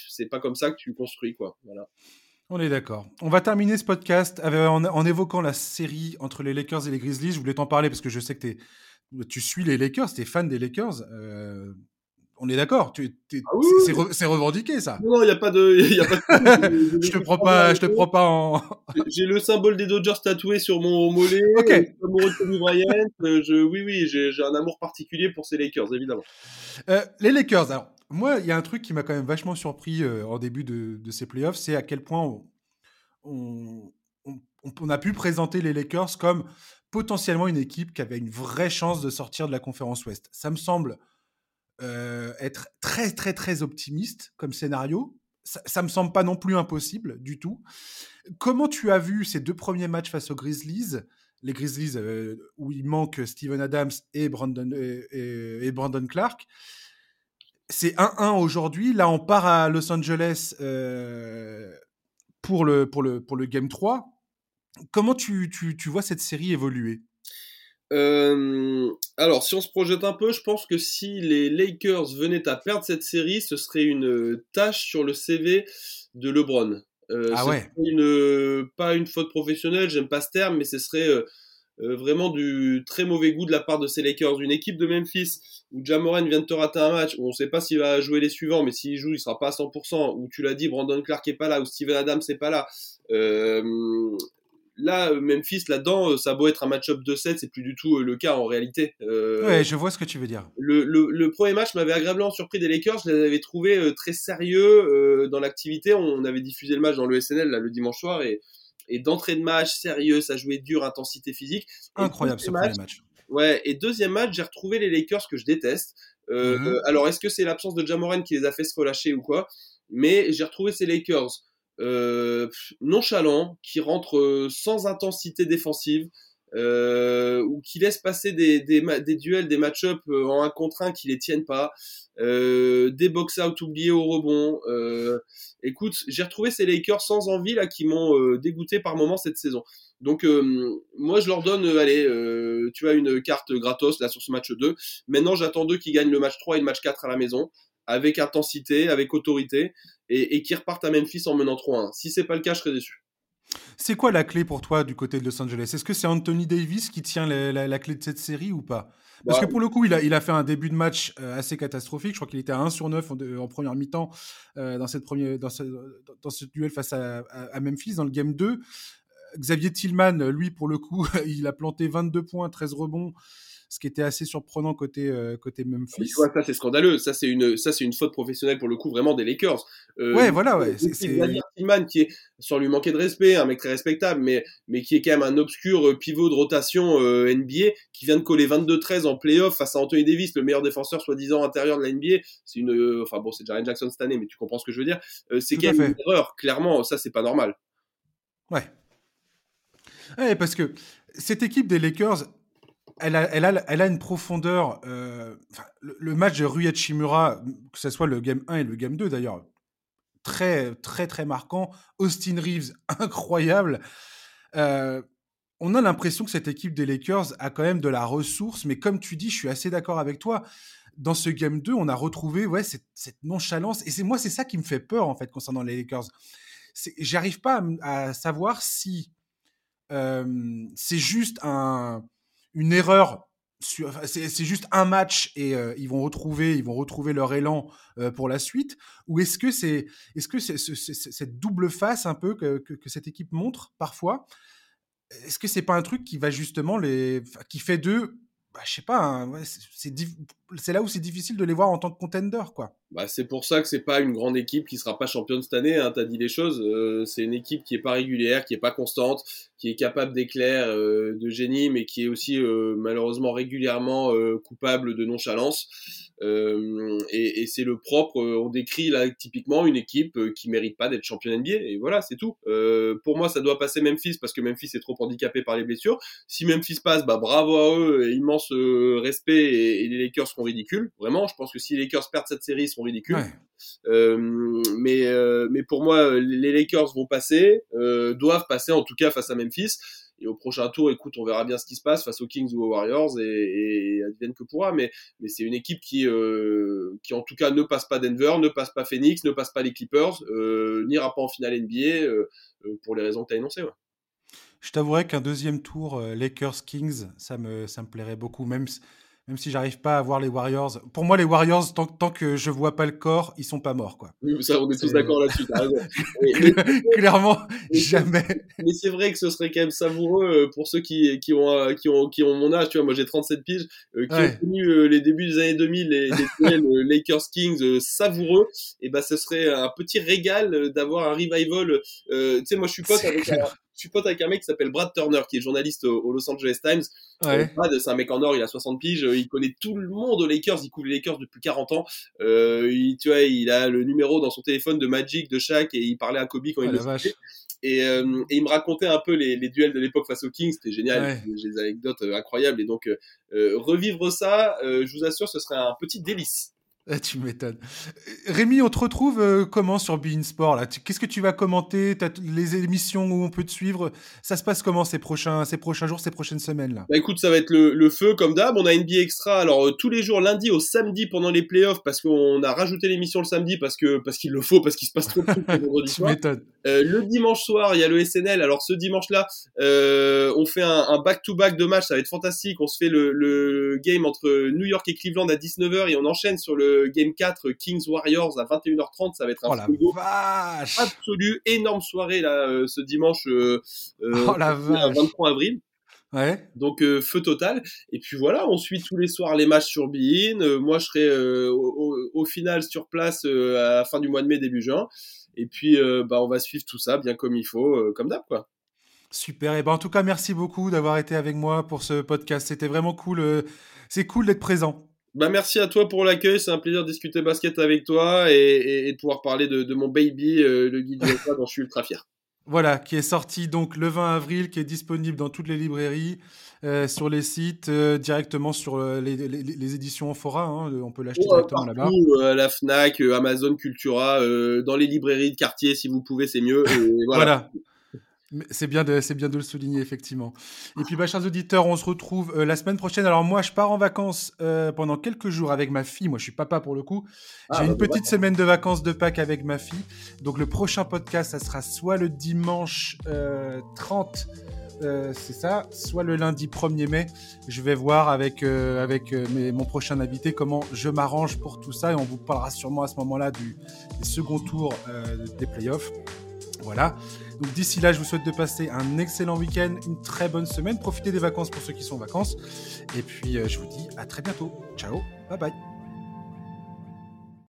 c'est pas comme ça que tu construis quoi. Voilà. On est d'accord. On va terminer ce podcast en, évoquant la série entre les Lakers et les Grizzlies. Je voulais t'en parler parce que je sais que tu suis les Lakers, tu es fan des Lakers. Euh, on est d'accord. Tu, ah c'est, revendiqué ça. Non, il n'y a pas de. Y a pas de... (laughs) je te prends pas. Je te prends pas en. (laughs) j'ai le symbole des Dodgers tatoué sur mon mollet. (laughs) Ok. Amoureux de Kobe Bryant. Euh, je, oui, oui, j'ai, un amour particulier pour ces Lakers, évidemment. Euh, les Lakers. Alors, moi, il y a un truc qui m'a quand même vachement surpris euh, en début de, ces playoffs, c'est à quel point on, on, a pu présenter les Lakers comme potentiellement une équipe qui avait une vraie chance de sortir de la conférence Ouest. Ça me semble euh, être très très très optimiste comme scénario. Ça, ça me semble pas non plus impossible du tout. Comment tu as vu ces deux premiers matchs face aux Grizzlies? Les Grizzlies euh, où il manque Steven Adams et Brandon, et, Brandon Clark. C'est 1-1 aujourd'hui. Là, on part à Los Angeles euh, pour, le, pour, le, pour le Game 3. Comment tu, tu, tu vois cette série évoluer? Euh, alors, si on se projette un peu, je pense que si les Lakers venaient à perdre cette série, ce serait une euh, tâche sur le CV de LeBron. Euh, ah ouais. Une, pas une faute professionnelle, j'aime pas ce terme, mais ce serait vraiment du très mauvais goût de la part de ces Lakers. Une équipe de Memphis où Jamoran vient de te rater un match, où on sait pas s'il va jouer les suivants, mais s'il joue, il sera pas à 100%, où tu l'as dit, Brandon Clark est pas là, ou Steven Adams n'est pas là. Euh, là, euh, Memphis, là-dedans, euh, ça a beau être un match-up de 7, c'est plus du tout euh, le cas en réalité. ouais, je vois ce que tu veux dire. Le, premier match m'avait agréablement surpris des Lakers. Je les avais trouvés très sérieux dans l'activité. On avait diffusé le match dans le SNL là, le dimanche soir et, et d'entrée de match sérieux, ça jouait dur, intensité physique. Incroyable ce match, match. Ouais, et deuxième match, j'ai retrouvé les Lakers que je déteste. Euh, mhm. alors, est-ce que c'est l'absence de Jamoran qui les a fait se relâcher ou quoi? Mais j'ai retrouvé ces Lakers euh, nonchalants, qui rentrent euh, sans intensité défensive, euh, ou qui laissent passer des, duels, des match-up euh, en un contre un qui les tiennent pas, des box-out oubliés au rebond. Écoute, j'ai retrouvé ces Lakers sans envie là qui m'ont dégoûté par moment cette saison. Donc moi je leur donne, allez, tu as une carte gratos là sur ce match 2. Maintenant j'attends d'eux qui gagnent le match 3 et le match 4 à la maison avec intensité, avec autorité et, et qui repartent à Memphis en menant 3-1. Si c'est pas le cas, je serais déçu. C'est quoi la clé pour toi du côté de Los Angeles? Est-ce que c'est Anthony Davis qui tient la, clé de cette série ou pas? Parce que pour le coup, il a, il a fait un début de match euh, assez catastrophique. Je crois qu'il était à 1 sur 9 en, première mi-temps euh, dans, cette première, dans, ce, dans ce duel face à, Memphis, dans le game 2. Xavier Tillman, lui, pour le coup, (laughs) il a planté 22 points, 13 rebonds ce qui était assez surprenant côté euh, côté Memphis. Tu vois, ça c'est scandaleux. Ça c'est une ça c'est une faute professionnelle pour le coup vraiment des Lakers. Euh, ouais, voilà, ouais. C'est Tillman qui est sans lui manquer de respect, un mec très respectable, mais mais qui est quand même un obscur euh, pivot de rotation euh, NBA qui vient de coller 22-13 en playoff face à Anthony Davis, le meilleur défenseur soi-disant intérieur de la NBA. C'est une enfin bon, c'est Jaren Jackson cette année, mais tu comprends ce que je veux dire. c'est quand même une erreur. Clairement, ça c'est pas normal. Ouais. Ouais, parce que cette équipe des Lakers, elle a, elle, a, elle a, une profondeur. Euh, le, match de Rui Chimura, que ce soit le game 1 et le game 2 d'ailleurs, très, très, très marquant. Austin Reeves, (laughs) incroyable. Euh, on a l'impression que cette équipe des Lakers a quand même de la ressource, mais comme tu dis, je suis assez d'accord avec toi. Dans ce game 2, on a retrouvé ouais, cette, nonchalance. Et c'est moi, c'est ça qui me fait peur, en fait, concernant les Lakers. J'arrive pas à, à, savoir si euh, c'est juste un une erreur c'est juste un match et euh, ils vont retrouver ils vont retrouver leur élan euh, pour la suite. Ou est-ce que c'est est-ce que c'est cette double face un peu que, que, cette équipe montre parfois? Est-ce que c'est pas un truc qui va justement les qui fait d'eux bah, je sais pas hein, c'est là où c'est difficile de les voir en tant que contender quoi bah, c'est pour ça que c'est pas une grande équipe qui sera pas championne cette année. Hein, T'as dit les choses. Euh, c'est une équipe qui est pas régulière, qui est pas constante, qui est capable d'éclairs euh, de génie, mais qui est aussi euh, malheureusement régulièrement coupable de nonchalance. Et, et c'est le propre. on décrit là typiquement une équipe qui mérite pas d'être championne NBA. Et voilà, c'est tout. pour moi, ça doit passer Memphis parce que Memphis est trop handicapé par les blessures. Si Memphis passe, bah bravo à eux, immense respect et, et, les Lakers seront ridicules. Vraiment, je pense que si les Lakers perdent cette série, ils seront ridicule. Euh, mais, euh, mais pour moi, les Lakers vont passer, euh, doivent passer en tout cas face à Memphis. Et au prochain tour, écoute, on verra bien ce qui se passe face aux Kings ou aux Warriors et, et advienne que pourra. Mais, c'est une équipe qui, qui en tout cas ne passe pas Denver, ne passe pas Phoenix, ne passe pas les Clippers, n'ira pas en finale NBA pour les raisons que tu as énoncées. Je t'avouerais qu'un deuxième tour Lakers-Kings, ça me, ça me plairait beaucoup, même même si j'arrive pas à voir les Warriors. Pour moi, les Warriors, tant, tant, que je vois pas le corps, ils sont pas morts, quoi. Ça, on est, tous d'accord là-dessus. (laughs) Clairement, jamais. Mais c'est vrai que ce serait quand même savoureux euh, pour ceux qui, qui, ont, euh, qui, ont, qui ont mon âge. Tu vois, moi j'ai 37 piges, euh, qui ont connu les débuts des années 2000, les, les Lakers Kings savoureux. Et ben, ce serait un petit régal d'avoir un revival. tu sais, moi je suis pote avec un, suis pote avec un mec qui s'appelle Brad Turner, qui est journaliste au, Los Angeles Times. Euh, Brad, c'est un mec en or, il a 60 piges, il connaît tout le monde aux Lakers, il couvre les Lakers depuis 40 ans. Euh, il, tu vois, il a le numéro dans son téléphone de Magic, de Shaq, et il parlait à Kobe quand il ah, le faisait. Et, euh, et, il me racontait un peu les, les duels de l'époque face aux Kings, c'était génial, j'ai des anecdotes euh, incroyables. Et donc, euh, revivre ça, je vous assure, ce serait un petit délice. Ah, tu m'étonnes. Rémi, on te retrouve euh, comment sur Bein Sport là? Qu'est-ce que tu vas commenter? Les émissions où on peut te suivre? Ça se passe comment ces prochains, ces prochains jours, ces prochaines semaines là? Bah écoute, ça va être le, feu comme d'hab. On a NBA Extra alors euh, tous les jours, lundi au samedi pendant les playoffs parce qu'on a rajouté l'émission le samedi parce que parce qu'il le faut, parce qu'il se passe trop de trucs le (laughs) vendredi soir. Euh, le dimanche soir, il y a le SNL. Alors ce dimanche-là, on fait un back-to-back de match, ça va être fantastique. On se fait le, le game entre New York et Cleveland à 19h et on enchaîne sur le Game 4 Kings Warriors à 21h30. Ça va être un oh absolu. Énorme soirée là euh, ce dimanche euh, euh oh 23 avril. Ouais. Donc euh, feu total. Et puis voilà, on suit tous les soirs les matchs sur Bein. moi, je serai au, au, final sur place à la fin du mois de mai, début juin. Et puis, bah, on va suivre tout ça bien comme il faut, comme d'hab, quoi. Super. Et ben en tout cas, merci beaucoup d'avoir été avec moi pour ce podcast. C'était vraiment cool. C'est cool d'être présent. Bah merci à toi pour l'accueil, c'est un plaisir de discuter basket avec toi et, de pouvoir parler de, mon baby, le guide dont je suis ultra fier. Voilà, qui est sorti donc le 20 avril, qui est disponible dans toutes les librairies, euh, sur les sites, euh, directement sur euh, les, éditions Fora. Hein, on peut l'acheter directement là-bas. la Fnac, Amazon, Cultura, dans les librairies de quartier, si vous pouvez, c'est mieux. (laughs) voilà. C'est bien, de, c'est bien de le souligner, effectivement. Et puis, bah, chers auditeurs, on se retrouve euh, la semaine prochaine. Alors, moi, je pars en vacances euh, pendant quelques jours avec ma fille. Moi, je suis papa pour le coup. Ah, J'ai une bah, petite semaine de vacances de Pâques avec ma fille. Donc, le prochain podcast, ça sera soit le dimanche 30, euh, c'est ça, soit le lundi 1er mai. Je vais voir avec, avec mon prochain invité comment je m'arrange pour tout ça. Et on vous parlera sûrement à ce moment-là du, du second tour des playoffs. Voilà. Donc d'ici là, je vous souhaite de passer un excellent week-end, une très bonne semaine. Profitez des vacances pour ceux qui sont en vacances. Et puis, euh, je vous dis à très bientôt. Ciao, bye bye.